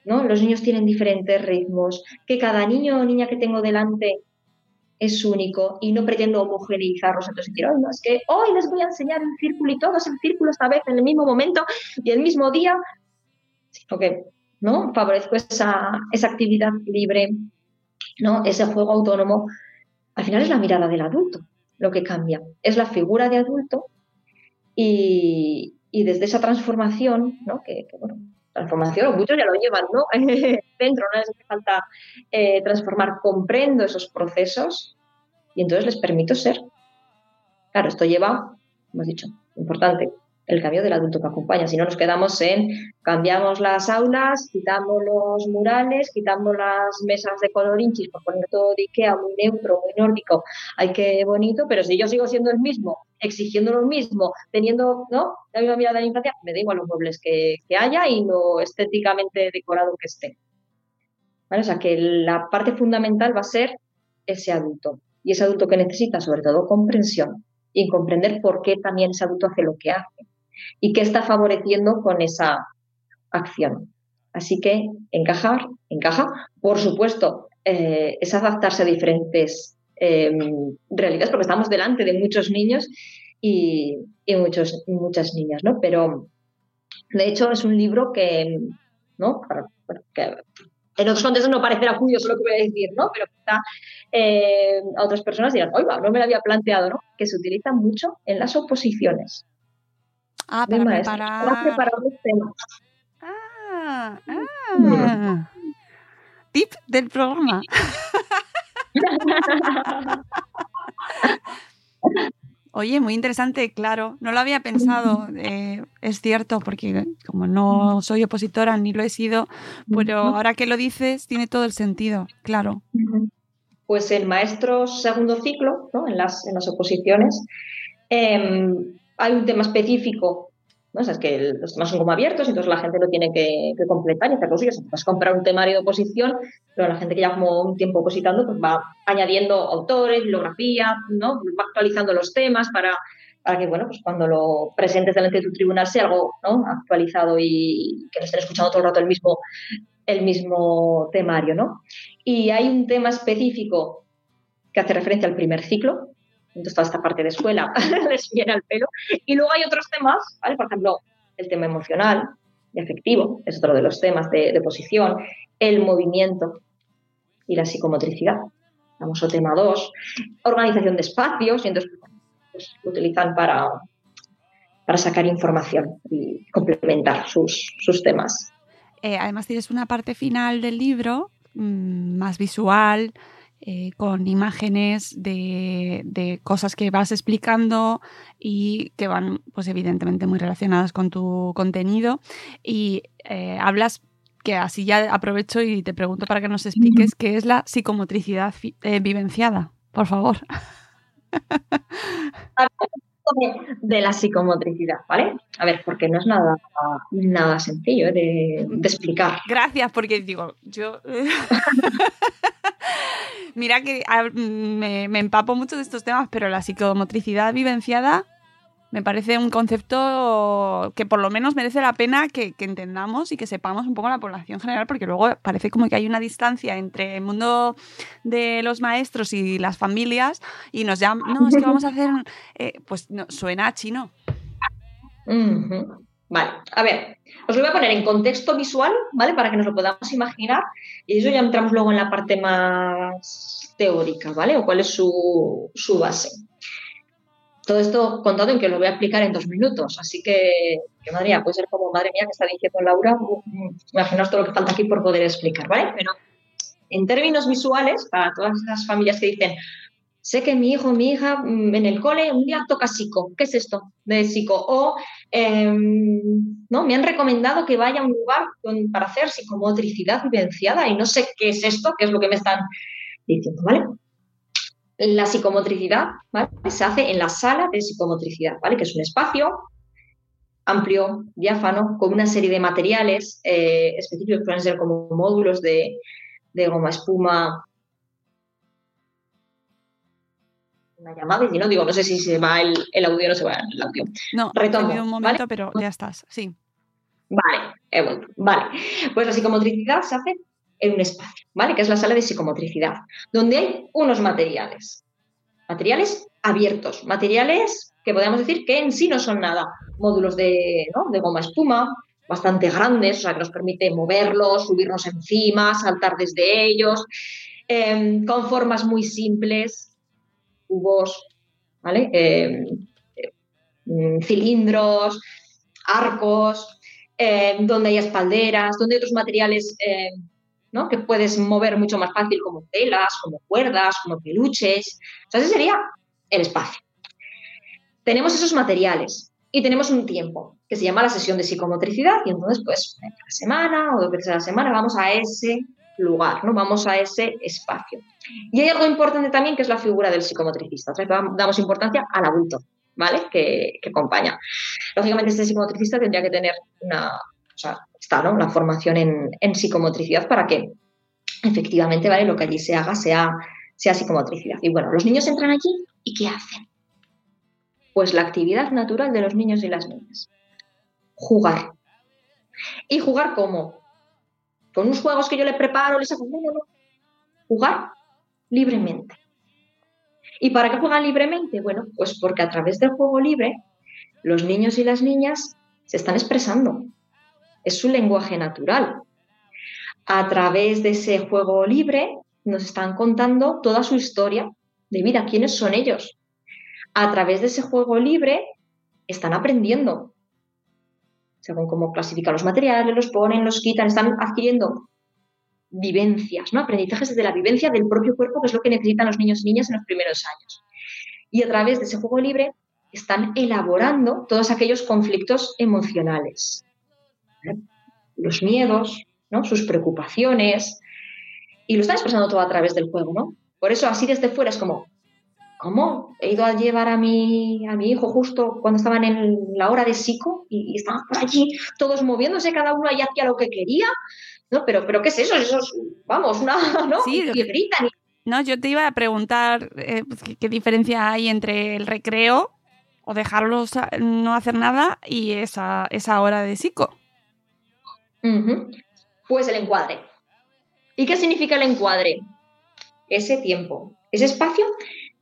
Speaker 2: ¿no? los niños tienen diferentes ritmos, que cada niño o niña que tengo delante es único y no pretendo homogeneizarlos. Entonces decir, no, es que hoy les voy a enseñar el círculo y todos el círculo esta vez en el mismo momento y el mismo día, sino que ¿no? favorezco esa, esa actividad libre, ¿no? ese juego autónomo. Al final es la mirada del adulto lo que cambia, es la figura de adulto y, y desde esa transformación, ¿no? que, que bueno, transformación, muchos ya lo llevan, ¿no? Dentro, no les hace falta eh, transformar, comprendo esos procesos y entonces les permito ser. Claro, esto lleva, hemos dicho, importante, el cambio del adulto que acompaña. Si no nos quedamos en cambiamos las aulas, quitamos los murales, quitamos las mesas de color inchis por poner todo de Ikea muy neutro, muy nórdico, ay qué bonito, pero si yo sigo siendo el mismo, exigiendo lo mismo, teniendo ¿no? la misma mirada de la infancia, me da igual los muebles que, haya y lo estéticamente decorado que esté. O sea que la parte fundamental va a ser ese adulto. Y ese adulto que necesita sobre todo comprensión y comprender por qué también ese adulto hace lo que hace y qué está favoreciendo con esa acción. Así que encajar, encaja. Por supuesto, eh, es adaptarse a diferentes eh, realidades, porque estamos delante de muchos niños y, muchos, muchas niñas, ¿no? Pero, de hecho, es un libro que, ¿no? en otros contextos no parecerá curioso lo que voy a decir, ¿no? Pero quizá eh, a otras personas dirán, oiga, no me lo había planteado, ¿no? Que se utiliza mucho en las oposiciones.
Speaker 1: Ah, para preparar.
Speaker 2: Para preparar los temas.
Speaker 1: Ah, ah. Tip del programa. Oye, muy interesante, claro. No lo había pensado, eh, es cierto, porque como no soy opositora ni lo he sido, pero ahora que lo dices, tiene todo el sentido, claro.
Speaker 2: Pues en maestros segundo ciclo, ¿no? en, las, en las oposiciones, em, hay un tema específico ¿no? Es que los temas son como abiertos, entonces la gente lo tiene que, completar y hacer lo suyo. Vas comprar un temario de oposición, pero la gente que ya como un tiempo opositando, pues va añadiendo autores, bibliografía, ¿no? Va actualizando los temas para, para que, bueno, pues cuando lo presentes delante de tu tribunal sea algo ¿no? actualizado y que no estén escuchando todo el rato el mismo, el mismo temario, ¿no? Y hay un tema específico que hace referencia al primer ciclo, entonces toda esta parte de escuela les viene al pelo. Y luego hay otros temas, ¿vale? Por ejemplo, el tema emocional y afectivo, es otro de los temas de, posición, el movimiento, y la psicomotricidad. Vamos a tema 2, organización de espacios, y entonces pues, utilizan para, para sacar información y complementar sus, sus temas.
Speaker 1: Eh, además tienes una parte final del libro mmm, más visual, eh, con imágenes de, de, cosas que vas explicando y que van, pues evidentemente, muy relacionadas con tu contenido. Y eh, hablas, que así ya aprovecho y te pregunto para que nos expliques qué es la psicomotricidad eh, vivenciada, por favor.
Speaker 2: de la psicomotricidad, ¿vale? A ver, porque no es nada, nada sencillo de, de explicar.
Speaker 1: Gracias, porque digo, yo... Mira que me, empapo mucho de estos temas, pero la psicomotricidad vivenciada me parece un concepto que por lo menos merece la pena que, entendamos y que sepamos un poco la población general, porque luego parece como que hay una distancia entre el mundo de los maestros y las familias y nos llaman, no, es que vamos a hacer, eh, pues no, suena a chino.
Speaker 2: Vale, a ver, os lo voy a poner en contexto visual, ¿vale? Para que nos lo podamos imaginar y eso ya entramos luego en la parte más teórica, ¿vale? O cuál es su, su base. Todo esto contado en que lo voy a explicar en dos minutos, así que, que madre mía, puede ser como, madre mía, que está diciendo Laura, imaginaos todo lo que falta aquí por poder explicar, ¿vale? Pero en términos visuales, para todas esas familias que dicen, sé que mi hijo, mi hija en el cole un día toca psico. ¿Qué es esto de psico? O eh, no, me han recomendado que vaya a un lugar para hacer psicomotricidad vivenciada y no sé qué es esto, qué es lo que me están diciendo, ¿vale? La psicomotricidad se hace en la sala de psicomotricidad, ¿vale? Que es un espacio amplio, diáfano, con una serie de materiales eh, específicos, pueden ser como módulos de goma espuma, una llamada y si no, digo, no sé si se va el, el audio o no se va el audio.
Speaker 1: No, retomo. un momento, ¿vale? pero ya estás, sí.
Speaker 2: Vale, he vuelto. Vale. Pues la psicomotricidad se hace en un espacio, ¿vale? Que es la sala de psicomotricidad, donde hay unos materiales. Materiales abiertos, materiales que podemos decir que en sí no son nada. Módulos de, ¿no? de goma espuma, bastante grandes, o sea, que nos permite moverlos, subirnos encima, saltar desde ellos, eh, con formas muy simples, cubos, ¿vale? Eh, eh, cilindros, arcos, eh, donde hay espalderas, donde hay otros materiales ¿no? que puedes mover mucho más fácil, como telas, como cuerdas, como peluches. O sea, ese sería el espacio. Tenemos esos materiales y tenemos un tiempo que se llama la sesión de psicomotricidad y entonces, pues, una semana o dos veces a la semana vamos a ese lugar, ¿no? Vamos a ese espacio. Y hay algo importante también que es la figura del psicomotricista. O sea, damos importancia al adulto, ¿vale? Que, que, acompaña. Lógicamente, este psicomotricista tendría que tener una, o sea, está, ¿no? La formación en, en, psicomotricidad para que efectivamente, ¿vale? Lo que allí se haga sea, sea psicomotricidad. Y bueno, los niños entran allí y ¿qué hacen? Pues la actividad natural de los niños y las niñas. Jugar. ¿Y jugar cómo? Con unos juegos que yo le preparo, les hago, no, no, no. Jugar libremente. ¿Y para qué juegan libremente? Bueno, pues porque a través del juego libre los niños y las niñas se están expresando. Es su lenguaje natural. A través de ese juego libre nos están contando toda su historia de vida, quiénes son ellos. A través de ese juego libre están aprendiendo. Según cómo clasifican los materiales, los ponen, los quitan, están adquiriendo vivencias, ¿no? aprendizajes desde la vivencia del propio cuerpo, que es lo que necesitan los niños y niñas en los primeros años. Y a través de ese juego libre están elaborando todos aquellos conflictos emocionales, ¿eh? los miedos, ¿no? sus preocupaciones, y lo están expresando todo a través del juego. ¿no? Por eso así desde fuera es como, ¿cómo? He ido a llevar a mi, a mi hijo justo cuando estaban en la hora de psico y, y estaban por allí todos moviéndose, cada uno ahí hacía lo que quería. ¿no? Pero, pero ¿qué es eso? Eso es, vamos, una, ¿no?
Speaker 1: Sí,
Speaker 2: y gritan.
Speaker 1: No, yo te iba a preguntar eh, ¿qué, ¿qué, diferencia hay entre el recreo o dejarlos no hacer nada y esa, esa hora de psico.
Speaker 2: Uh -huh. Pues el encuadre. ¿Y qué significa el encuadre? Ese tiempo, ese espacio,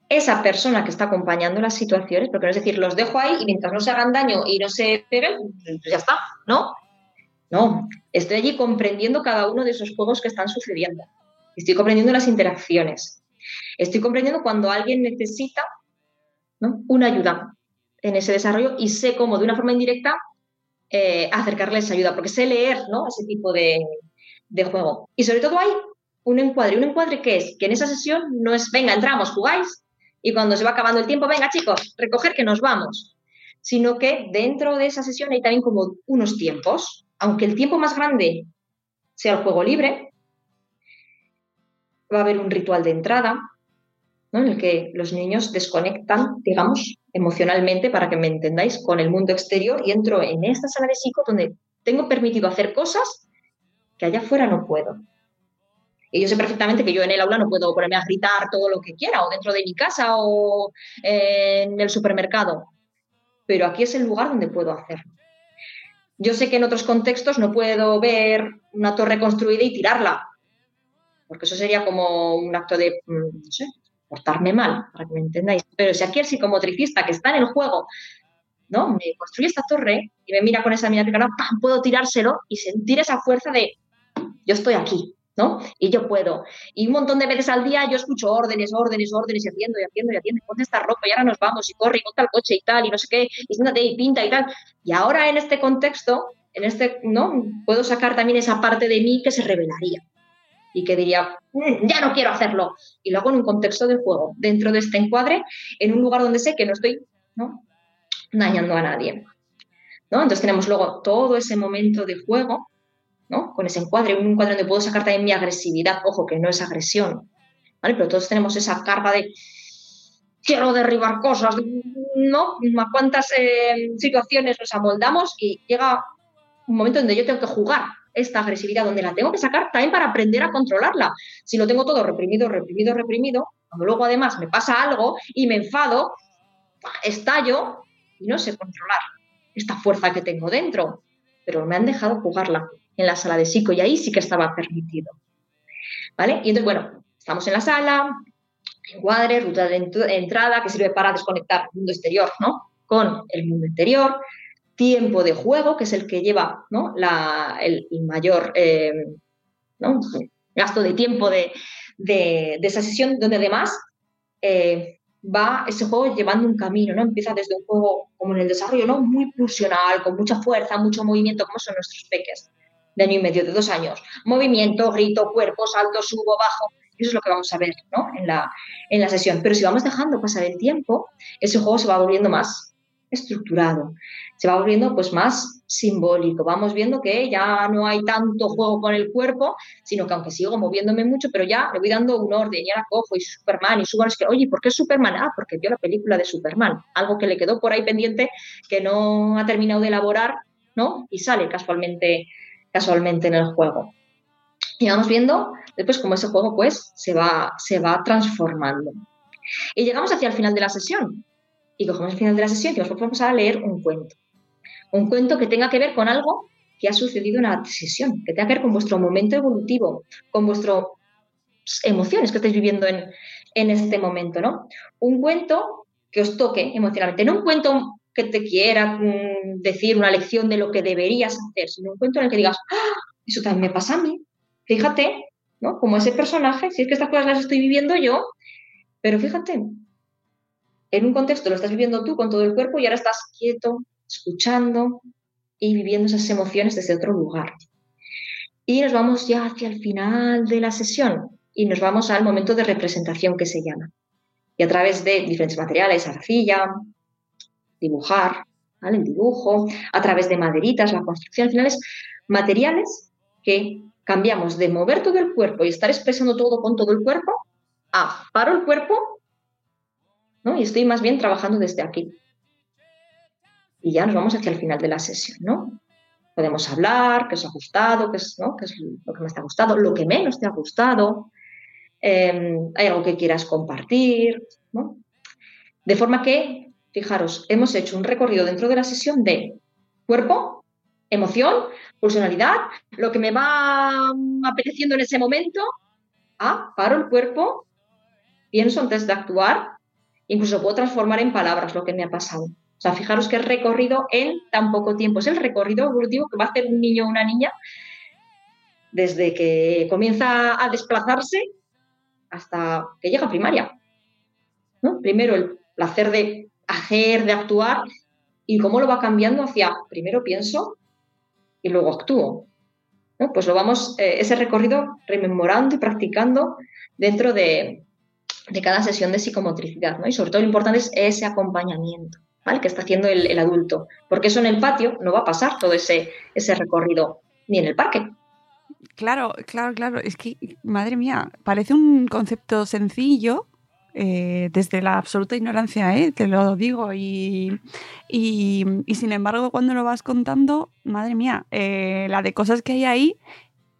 Speaker 2: esa persona que está acompañando las situaciones, porque no es decir, los dejo ahí y mientras no se hagan daño y no se peguen, pues ya está, ¿no? No, estoy allí comprendiendo cada uno de esos juegos que están sucediendo. estoy comprendiendo las interacciones, estoy comprendiendo cuando alguien necesita una ayuda en ese desarrollo y sé cómo de una forma indirecta eh, acercarle esa ayuda, porque sé leer ¿no? ese tipo de, de juego. Y sobre todo hay un encuadre. ¿Un encuadre que es? Que en esa sesión no es, venga, entramos, jugáis, y cuando se va acabando el tiempo, venga chicos, recoger que nos vamos. Sino que dentro de esa sesión hay también como unos tiempos. Aunque el tiempo más grande sea el juego libre, va a haber un ritual de entrada, en el que los niños desconectan, digamos, emocionalmente, para que me entendáis, con el mundo exterior y entro en esta sala de psico donde tengo permitido hacer cosas que allá afuera no puedo. Y yo sé perfectamente que yo en el aula no puedo ponerme a gritar todo lo que quiera, o dentro de mi casa, o en el supermercado. Pero aquí es el lugar donde puedo hacerlo. Yo sé que en otros contextos no puedo ver una torre construida y tirarla, porque eso sería como un acto de, mm, no sé, portarme mal, para que me entendáis. Pero si aquí el psicomotricista que está en el juego, ¿no? Me construye esta torre y me mira con esa mirada ¡pam! puedo tirárselo y sentir esa fuerza de, yo estoy aquí, ¿no? Y yo puedo. Y un montón de veces al día yo escucho órdenes, órdenes, órdenes, y haciendo, y haciendo, y haciendo, ponte esta ropa y ahora nos vamos, y corre, y monta el coche y tal, y no sé qué, y siéntate y pinta y tal. Y ahora en este contexto, en este, ¿no? Puedo sacar también esa parte de mí que se revelaría y que diría, mm, ya no quiero hacerlo. Y lo hago en un contexto de juego, dentro de este encuadre, en un lugar donde sé que no estoy ¿no? dañando a nadie. ¿no? Entonces tenemos luego todo ese momento de juego con ese encuadre, un encuadre donde puedo sacar también mi agresividad, ojo, que no es agresión, ¿vale? Pero todos tenemos esa carga de quiero derribar cosas, ¿no? A cuántas eh, situaciones nos amoldamos y llega un momento donde yo tengo que jugar esta agresividad, donde la tengo que sacar también para aprender a controlarla. Si lo tengo todo reprimido, reprimido, reprimido, cuando luego además me pasa algo y me enfado, estallo y no sé controlar esta fuerza que tengo dentro, pero me han dejado jugarla en la sala de psico y ahí sí que estaba permitido. ¿Vale? Y entonces, bueno, estamos en la sala, encuadre, ruta de entrada que sirve para desconectar el mundo exterior, ¿no? Con el mundo interior, tiempo de juego, que es el que lleva ¿no? el, mayor eh, gasto de tiempo de, esa sesión, donde además eh, va ese juego llevando un camino, ¿no? Empieza desde un juego como en el desarrollo, ¿no? Muy pulsional, con mucha fuerza, mucho movimiento, como son nuestros peques de año y medio, de dos años. Movimiento, grito, cuerpo, salto, subo, bajo. Eso es lo que vamos a ver ¿no? en, la, en la sesión. Pero si vamos dejando pasar el tiempo, ese juego se va volviendo más estructurado, se va volviendo pues más simbólico. Vamos viendo que ya no hay tanto juego con el cuerpo, sino que aunque sigo moviéndome mucho, pero ya le voy dando un orden, ya la cojo y Superman y subo, es que, oye, ¿por qué Superman? Ah, porque vio la película de Superman, algo que le quedó por ahí pendiente que no ha terminado de elaborar, ¿no? Y sale casualmente casualmente en el juego. Y vamos viendo después cómo ese juego pues se va, se va transformando. Y llegamos hacia el final de la sesión. Y cogemos el final de la sesión y nos vamos a leer un cuento. Un cuento que tenga que ver con algo que ha sucedido en la sesión, que tenga que ver con vuestro momento evolutivo, con vuestras emociones que estáis viviendo en, en este momento, ¿no? Un cuento que os toque emocionalmente, no un cuento que te quiera mm, decir una lección de lo que deberías hacer, sino un cuento en el que digas, ¡Ah! eso también me pasa a mí. Fíjate, ¿no? Como ese personaje, si es que estas cosas las estoy viviendo yo, pero fíjate, en un contexto lo estás viviendo tú con todo el cuerpo y ahora estás quieto, escuchando y viviendo esas emociones desde otro lugar. Y nos vamos ya hacia el final de la sesión y nos vamos al momento de representación que se llama. Y a través de diferentes materiales, arcilla, dibujar, ¿vale? el dibujo, a través de maderitas, la construcción, al final es materiales que cambiamos de mover todo el cuerpo y estar expresando todo con todo el cuerpo a paro el cuerpo ¿no? y estoy más bien trabajando desde aquí. Y ya nos vamos hacia el final de la sesión, ¿no? Podemos hablar, qué os ha gustado, qué es, ¿no? qué es lo que más te ha gustado, lo que menos te ha gustado, em, hay algo que quieras compartir. De forma que fijaros, hemos hecho un recorrido dentro de la sesión de cuerpo, emoción, pulsionalidad, lo que me va apeteciendo en ese momento, ah, paro el cuerpo, pienso antes de actuar, incluso puedo transformar en palabras lo que me ha pasado. O sea, fijaros que recorrido en tan poco tiempo. Es el recorrido evolutivo que va a hacer un niño o una niña desde que comienza a desplazarse hasta que llega a primaria. Primero el placer de hacer, de actuar, y cómo lo va cambiando hacia primero pienso y luego actúo. Pues lo vamos, eh, ese recorrido rememorando y practicando dentro de, de cada sesión de psicomotricidad. ¿no? Y sobre todo lo importante es ese acompañamiento ¿vale? que está haciendo el, el, adulto, porque eso en el patio no va a pasar todo ese, ese recorrido, ni en el parque.
Speaker 1: Claro, claro, claro. Es que, madre mía, parece un concepto sencillo, eh, desde la absoluta ignorancia, ¿eh? te lo digo, y, y, y, sin embargo cuando lo vas contando, madre mía, eh, la de cosas que hay ahí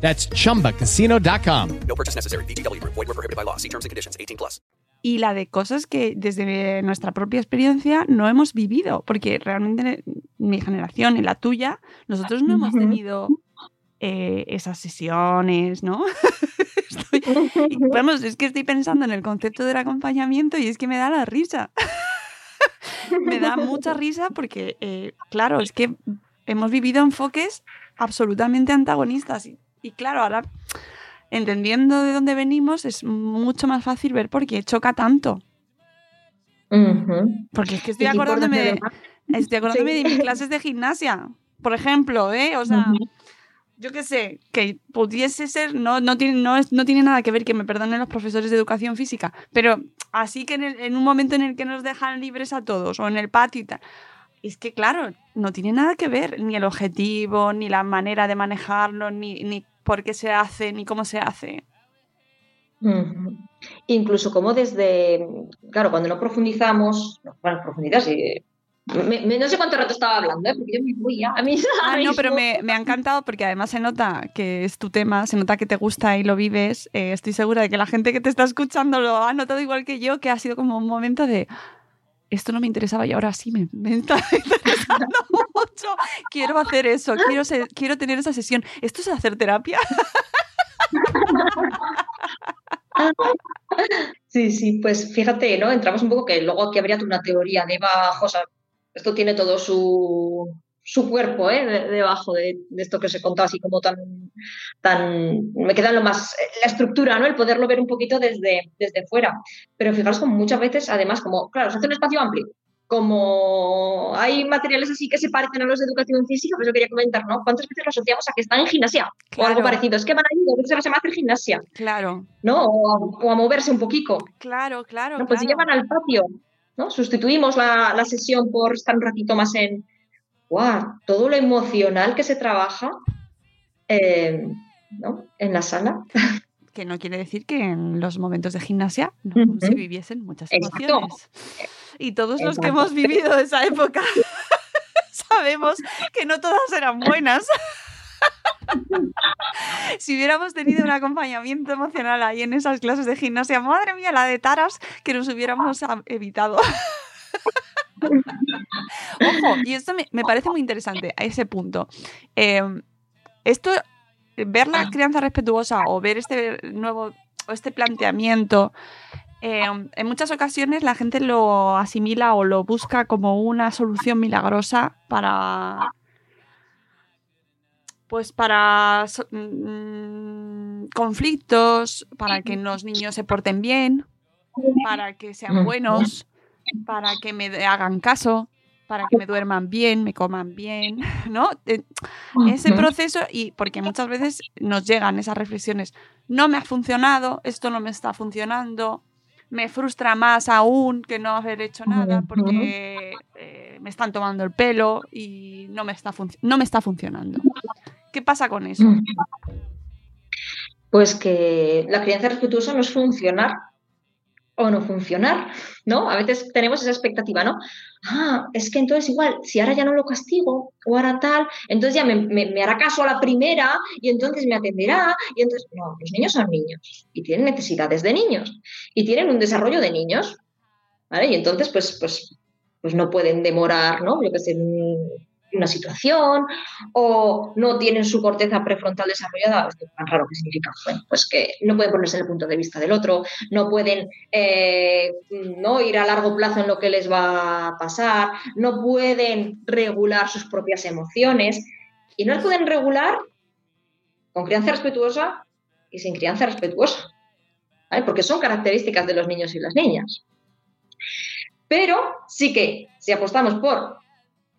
Speaker 3: That's chumbacasino.com.
Speaker 4: No purchase necessary. BGW. Void were prohibited by law. See terms and conditions 18 plus.
Speaker 1: Y la de cosas que desde nuestra propia experiencia no hemos vivido, porque realmente mi generación y la tuya, nosotros no hemos tenido eh, esas sesiones, ¿no? estoy, vamos, es que estoy pensando en el concepto del acompañamiento y es que me da la risa. me da mucha risa porque, eh, claro, es que hemos vivido enfoques absolutamente antagonistas y y claro, ahora entendiendo de dónde venimos es mucho más fácil ver por qué choca tanto.
Speaker 2: Uh -huh.
Speaker 1: Porque es que estoy acordándome, de, estoy acordándome sí. de mis clases de gimnasia, por ejemplo, ¿eh? O sea, uh -huh. yo qué sé, que pudiese ser, no, no, tiene, no, es, no tiene nada que ver, que me perdonen los profesores de educación física, pero así que en, el, en un momento en el que nos dejan libres a todos, o en el patio y tal, es que, claro, no tiene nada que ver ni el objetivo, ni la manera de manejarlo, ni, ni por qué se hace, ni cómo se hace.
Speaker 2: Uh -huh. Incluso como desde, claro, cuando no profundizamos, bueno, profundidad, sí, me, me, no sé cuánto rato estaba hablando, ¿eh? porque yo me voy ya. A mí,
Speaker 1: ah, no, pero me, me, ha encantado porque además se nota que es tu tema, se nota que te gusta y lo vives. Eh, estoy segura de que la gente que te está escuchando lo ha notado igual que yo, que ha sido como un momento de esto no me interesaba y ahora sí me, está interesando mucho. Quiero hacer eso, quiero, quiero tener esa sesión. ¿Esto es hacer terapia?
Speaker 2: Sí, sí, pues fíjate, ¿no? Entramos un poco que luego aquí habría una teoría de bajos. Esto tiene todo su, su cuerpo ¿eh? de, debajo de, de, esto que se contó así como tan, tan me queda lo más la estructura no el poderlo ver un poquito desde, desde fuera pero fijaros como muchas veces además como claro se hace un espacio amplio como hay materiales así que se parecen a los de educación física, pues yo quería comentar, ¿no? ¿Cuántas veces lo asociamos a que están en gimnasia? Claro. O algo parecido. Es que van a ir a si se va a hacer gimnasia.
Speaker 1: Claro.
Speaker 2: ¿No? O a, o a moverse un poquito.
Speaker 1: Claro, claro.
Speaker 2: ¿no? Pues
Speaker 1: claro.
Speaker 2: llevan al patio, ¿no? Sustituimos la, la sesión por estar un ratito más en, wow, todo lo emocional que se trabaja eh, ¿no? en la sala.
Speaker 1: Que no quiere decir que en los momentos de gimnasia no uh -huh. se viviesen muchas emociones. Y todos Exacto. los que hemos vivido esa época sabemos que no todas eran buenas. si hubiéramos tenido un acompañamiento emocional ahí en esas clases de gimnasia, madre mía, la de taras que nos hubiéramos evitado. Ojo, y esto me, me, parece muy interesante a ese punto. Eh, esto, ver la crianza respetuosa o ver este nuevo, o este planteamiento, eh, en muchas ocasiones la gente lo asimila o lo busca como una solución milagrosa para. Pues para mmm, conflictos, para que los niños se porten bien, para que sean buenos para que me hagan caso, para que me duerman bien, me coman bien, ¿no? Ese proceso, y porque muchas veces nos llegan esas reflexiones, no me ha funcionado, esto no me está funcionando, me frustra más aún que no haber hecho nada porque eh, me están tomando el pelo y no me, está no me está funcionando. ¿Qué pasa con eso?
Speaker 2: Pues que la crianza respetuosa no es funcionar, o no funcionar, ¿no? A veces tenemos esa expectativa, ¿no? Ah, es que entonces igual, si ahora ya no lo castigo o ahora tal, entonces ya me, hará caso a la primera y entonces me atenderá y entonces, no, los niños son niños y tienen necesidades de niños y tienen un desarrollo de niños, ¿vale? Y entonces, pues, pues, pues no pueden demorar, ¿no? Yo que sé, una situación o no tienen su corteza prefrontal desarrollada, es tan raro que significa, bueno, pues que no pueden ponerse en el punto de vista del otro, no pueden eh, no ir a largo plazo en lo que les va a pasar, no pueden regular sus propias emociones y no las pueden regular con crianza respetuosa y sin crianza respetuosa, porque son características de los niños y las niñas. Pero sí que si apostamos por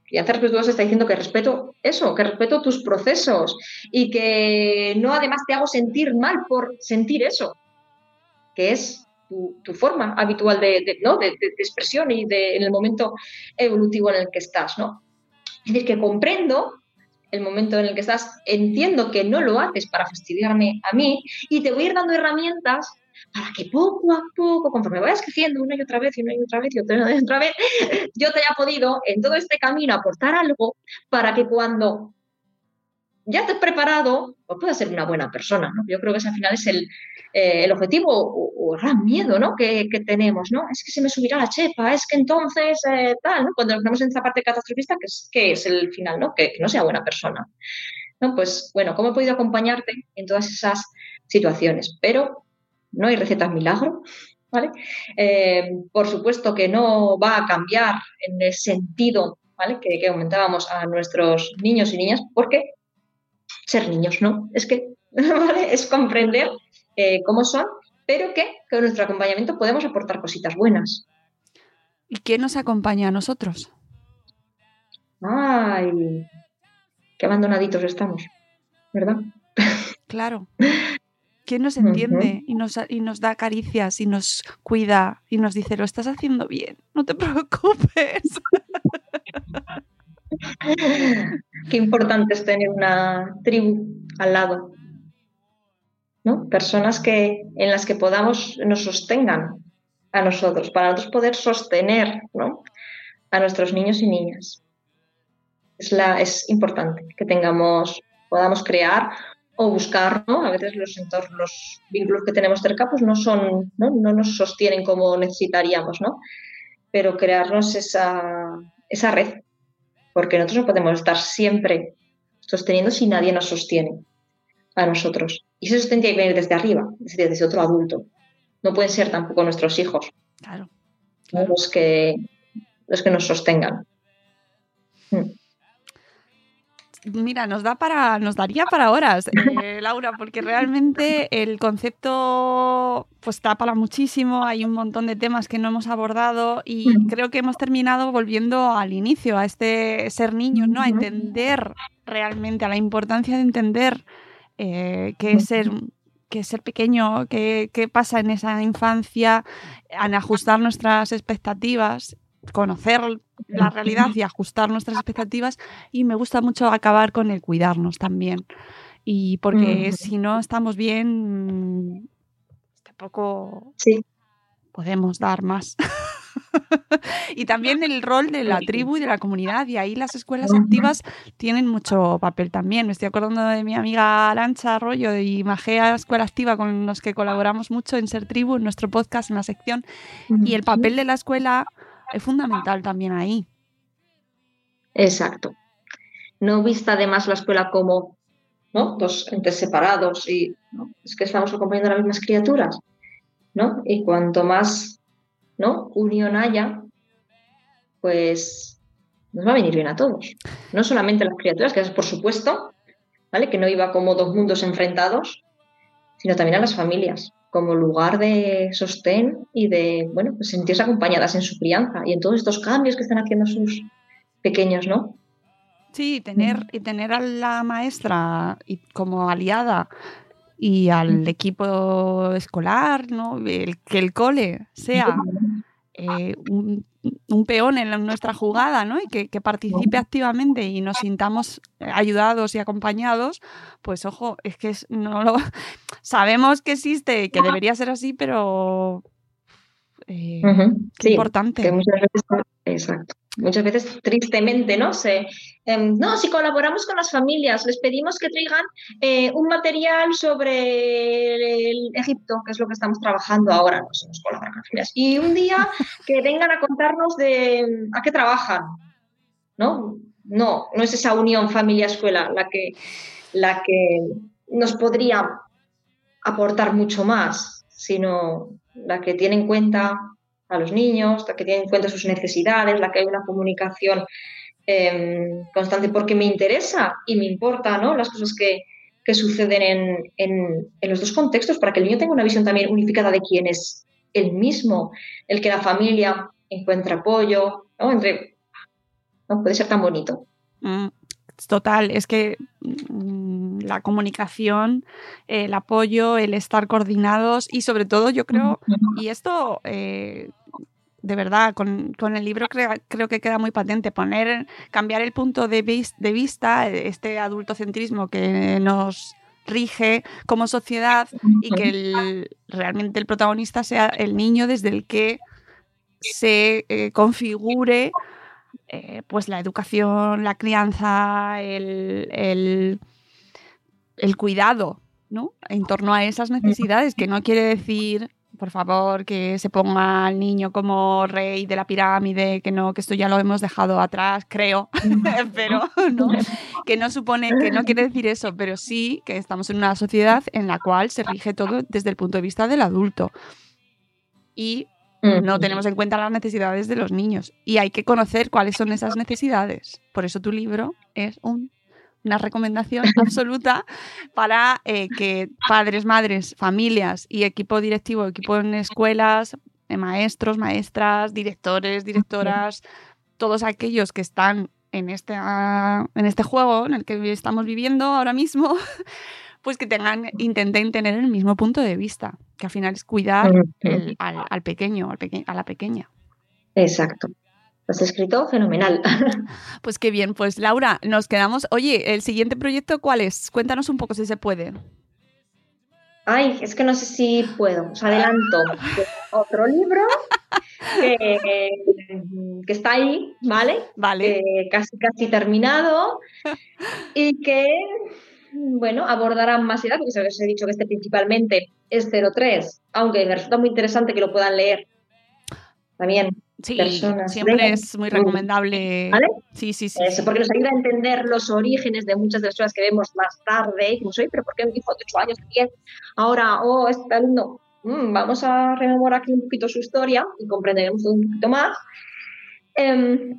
Speaker 2: crianza respetuosa está diciendo que respeto eso, que respeto tus procesos y que no además te hago sentir mal por sentir eso, que es tu, forma habitual de, ¿no? de, expresión y en el momento evolutivo en el que estás. ¿no? Es decir, que comprendo el momento en el que estás, entiendo que no lo haces para fastidiarme a mí y te voy a ir dando herramientas para que poco a poco, conforme vayas creciendo una y otra vez y una y otra vez y otra y otra vez, yo te haya podido en todo este camino aportar algo para que cuando ya estés preparado, pues puedas ser una buena persona. ¿no? Yo creo que ese al final es el, eh, el objetivo o, el gran miedo ¿no? que, tenemos. ¿no? Es que se me subirá la chepa, es que entonces eh, tal, ¿no? cuando estamos en esa parte catastrofista, que es, que es el final, ¿no? Que, que, no sea buena persona. ¿no? Pues bueno, ¿cómo he podido acompañarte en todas esas situaciones? Pero no hay recetas milagro, ¿vale? Eh, por supuesto que no va a cambiar en el sentido ¿vale? que, aumentábamos a nuestros niños y niñas, porque ser niños, ¿no? Es que es comprender eh, cómo son, pero que con nuestro acompañamiento podemos aportar cositas buenas.
Speaker 1: ¿Y quién nos acompaña a nosotros?
Speaker 2: Ay, qué abandonaditos estamos, ¿verdad?
Speaker 1: Claro. ¿Quién nos entiende y, nos, y nos da caricias y nos cuida y nos dice, lo estás haciendo bien, no te preocupes?
Speaker 2: Qué importante es tener una tribu al lado, ¿no? Personas que, en las que podamos, nos sostengan a nosotros, para nosotros poder sostener ¿no? a nuestros niños y niñas. Es, la, es importante que tengamos, podamos crear o buscar, ¿no? A veces los entornos, los vínculos que tenemos cerca, pues no son, ¿no? no nos sostienen como necesitaríamos, ¿no? Pero crearnos esa, esa red, porque nosotros no podemos estar siempre sosteniendo si nadie nos sostiene a nosotros. Y ese sostén tiene que venir desde arriba, desde, desde otro adulto. No pueden ser tampoco nuestros hijos.
Speaker 1: Claro.
Speaker 2: Los, que, los que nos sostengan.
Speaker 1: Mm mira, nos da para, nos daría para horas, eh, Laura, porque realmente el concepto pues para muchísimo, hay un montón de temas que no hemos abordado y creo que hemos terminado volviendo al inicio, a este ser niño, ¿no? A entender realmente, a la importancia de entender eh, qué es ser que ser pequeño, qué, qué, pasa en esa infancia, en ajustar nuestras expectativas conocer la realidad y ajustar nuestras expectativas y me gusta mucho acabar con el cuidarnos también. Y porque si no estamos bien, tampoco podemos dar más. y también el rol de la tribu y de la comunidad, y ahí las escuelas activas tienen mucho papel también. Me estoy acordando de mi amiga Arancha Arroyo y Magea Escuela Activa, con los que colaboramos mucho en Ser Tribu, en nuestro podcast, en la sección, y el papel de la escuela es fundamental también ahí.
Speaker 2: Exacto. No vista además la escuela como ¿no? dos entes separados y es que estamos acompañando a las mismas criaturas, ¿no? Y cuanto más ¿no? unión haya, pues nos va a venir bien a todos. No solamente a las criaturas, que es por supuesto, ¿vale? Que no iba como dos mundos enfrentados, sino también a las familias como lugar de sostén y de, bueno, pues sentirse acompañadas en su crianza y en todos estos cambios que están haciendo sus pequeños, ¿no?
Speaker 1: Sí, tener, y tener a la maestra y como aliada y al equipo escolar, ¿no? El, que el cole sea eh, un, peón en nuestra jugada, ¿no? Y que, participe activamente y nos sintamos ayudados y acompañados, pues ojo, es que no lo sabemos que existe y que debería ser así, pero Eh, qué
Speaker 2: sí,
Speaker 1: importante.
Speaker 2: que muchas veces, exacto. Muchas veces, tristemente, ¿no? Se, em, no, si colaboramos con las familias, les pedimos que traigan eh, un material sobre el Egipto, que es lo que estamos trabajando ahora, no somos colaborar con las familias. Y un día que vengan a contarnos de a qué trabajan, ¿no? No, no es esa unión familia-escuela la que, la que nos podría aportar mucho más, sino la que tiene en cuenta a los niños, la que tiene en cuenta sus necesidades, la que hay una comunicación eh, constante porque me interesa y me importa ¿no? las cosas que, que suceden en, en, los dos contextos para que el niño tenga una visión también unificada de quién es el mismo, el que la familia encuentra apoyo, ¿no? Entre, ¿no? puede ser tan bonito.
Speaker 1: Mm, total, es que mm, la comunicación, el apoyo, el estar coordinados y sobre todo yo creo, y esto eh, de verdad con, con el libro creo, creo, que queda muy patente, poner, cambiar el punto de, vis, de vista, este adultocentrismo que nos rige como sociedad y que el, realmente el protagonista sea el niño desde el que se eh, configure eh, pues la educación, la crianza, el, el, el, cuidado, ¿no? En torno a esas necesidades, que no quiere decir, por favor, que se ponga al niño como rey de la pirámide, que no, que esto ya lo hemos dejado atrás, creo, pero no, que no supone, que no quiere decir eso, pero sí que estamos en una sociedad en la cual se rige todo desde el punto de vista del adulto. Y no tenemos en cuenta las necesidades de los niños y hay que conocer cuáles son esas necesidades. Por eso tu libro es un, una recomendación absoluta para eh, que padres, madres, familias y equipo directivo, equipo en escuelas, eh, maestros, maestras, directores, directoras, todos aquellos que están en este, uh, en este juego en el que estamos viviendo ahora mismo, pues que tengan, intenten tener el mismo punto de vista, que al final es cuidar el, al, al, pequeño, al peque, a la pequeña.
Speaker 2: Exacto. Has escrito fenomenal.
Speaker 1: Pues qué bien, pues Laura, nos quedamos. Oye, ¿el siguiente proyecto cuál es? Cuéntanos un poco si se puede.
Speaker 2: Ay, es que no sé si puedo. Os adelanto. Otro libro que, que, está ahí, ¿vale?
Speaker 1: Vale.
Speaker 2: Casi, casi terminado. Y que bueno, abordarán más edad, porque se les he dicho que este principalmente es 03, aunque me resulta muy interesante que lo puedan leer también
Speaker 1: sí,
Speaker 2: personas.
Speaker 1: Siempre
Speaker 2: de...
Speaker 1: es muy recomendable.
Speaker 2: ¿Vale?
Speaker 1: Sí, sí, sí.
Speaker 2: Eso, porque nos ayuda a entender los orígenes de muchas de las cosas que vemos más tarde. Y oye, pero ¿por qué un hijo de 8 años, 10? Ahora, oh, este alumno, mmm, vamos a rememorar aquí un poquito su historia y comprenderemos un poquito más. Eh,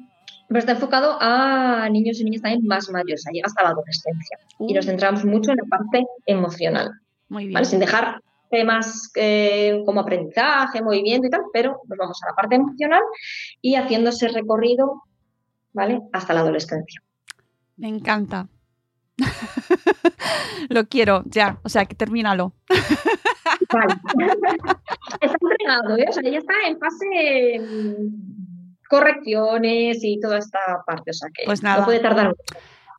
Speaker 2: pero está enfocado a niños y niñas también más mayores, llega hasta la adolescencia. Uh. Y nos centramos mucho en la parte emocional.
Speaker 1: Muy bien.
Speaker 2: ¿vale? Sin dejar temas eh, como aprendizaje, movimiento y tal, pero nos vamos a la parte emocional y haciendo ese recorrido ¿vale? hasta la adolescencia.
Speaker 1: Me encanta. Lo quiero, ya, o sea, que termínalo.
Speaker 2: Vale. está entregado, ¿eh? o sea, ya está en fase correcciones y toda esta parte. O sea que
Speaker 1: pues nada.
Speaker 2: no puede tardar mucho.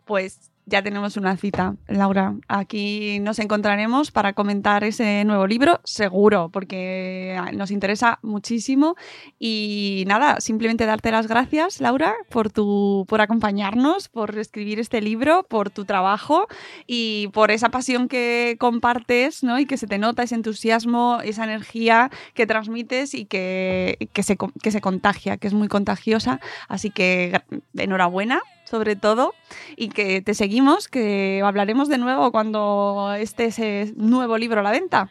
Speaker 1: Pues ya tenemos una cita, Laura. Aquí nos encontraremos para comentar ese nuevo libro, seguro, porque nos interesa muchísimo. Y nada, simplemente darte las gracias, Laura, por, tu, por acompañarnos, por escribir este libro, por tu trabajo y por esa pasión que compartes ¿no? y que se te nota, ese entusiasmo, esa energía que transmites y que, que, se, que se contagia, que es muy contagiosa. Así que enhorabuena sobre todo, y que te seguimos, que hablaremos de nuevo cuando esté ese nuevo libro a la venta.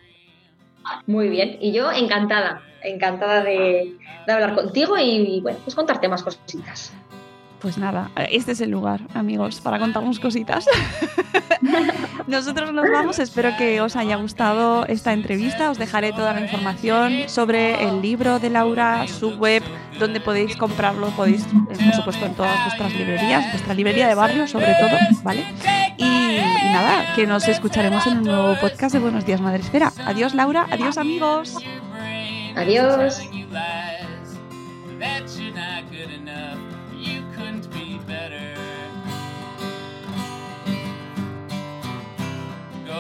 Speaker 2: Muy bien, y yo encantada, encantada de, de hablar contigo y, y, bueno, pues contarte más cositas.
Speaker 1: Pues nada, este es el lugar, amigos, para contarnos cositas. Nosotros nos vamos, espero que os haya gustado esta entrevista. Os dejaré toda la información sobre el libro de Laura, su web, donde podéis comprarlo, podéis, por supuesto, en todas vuestras librerías, vuestra librería de barrio sobre todo, ¿vale? Y, nada, que nos escucharemos en un nuevo podcast de Buenos Días Madre Esfera. Adiós Laura, adiós amigos.
Speaker 2: Adiós.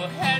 Speaker 5: head.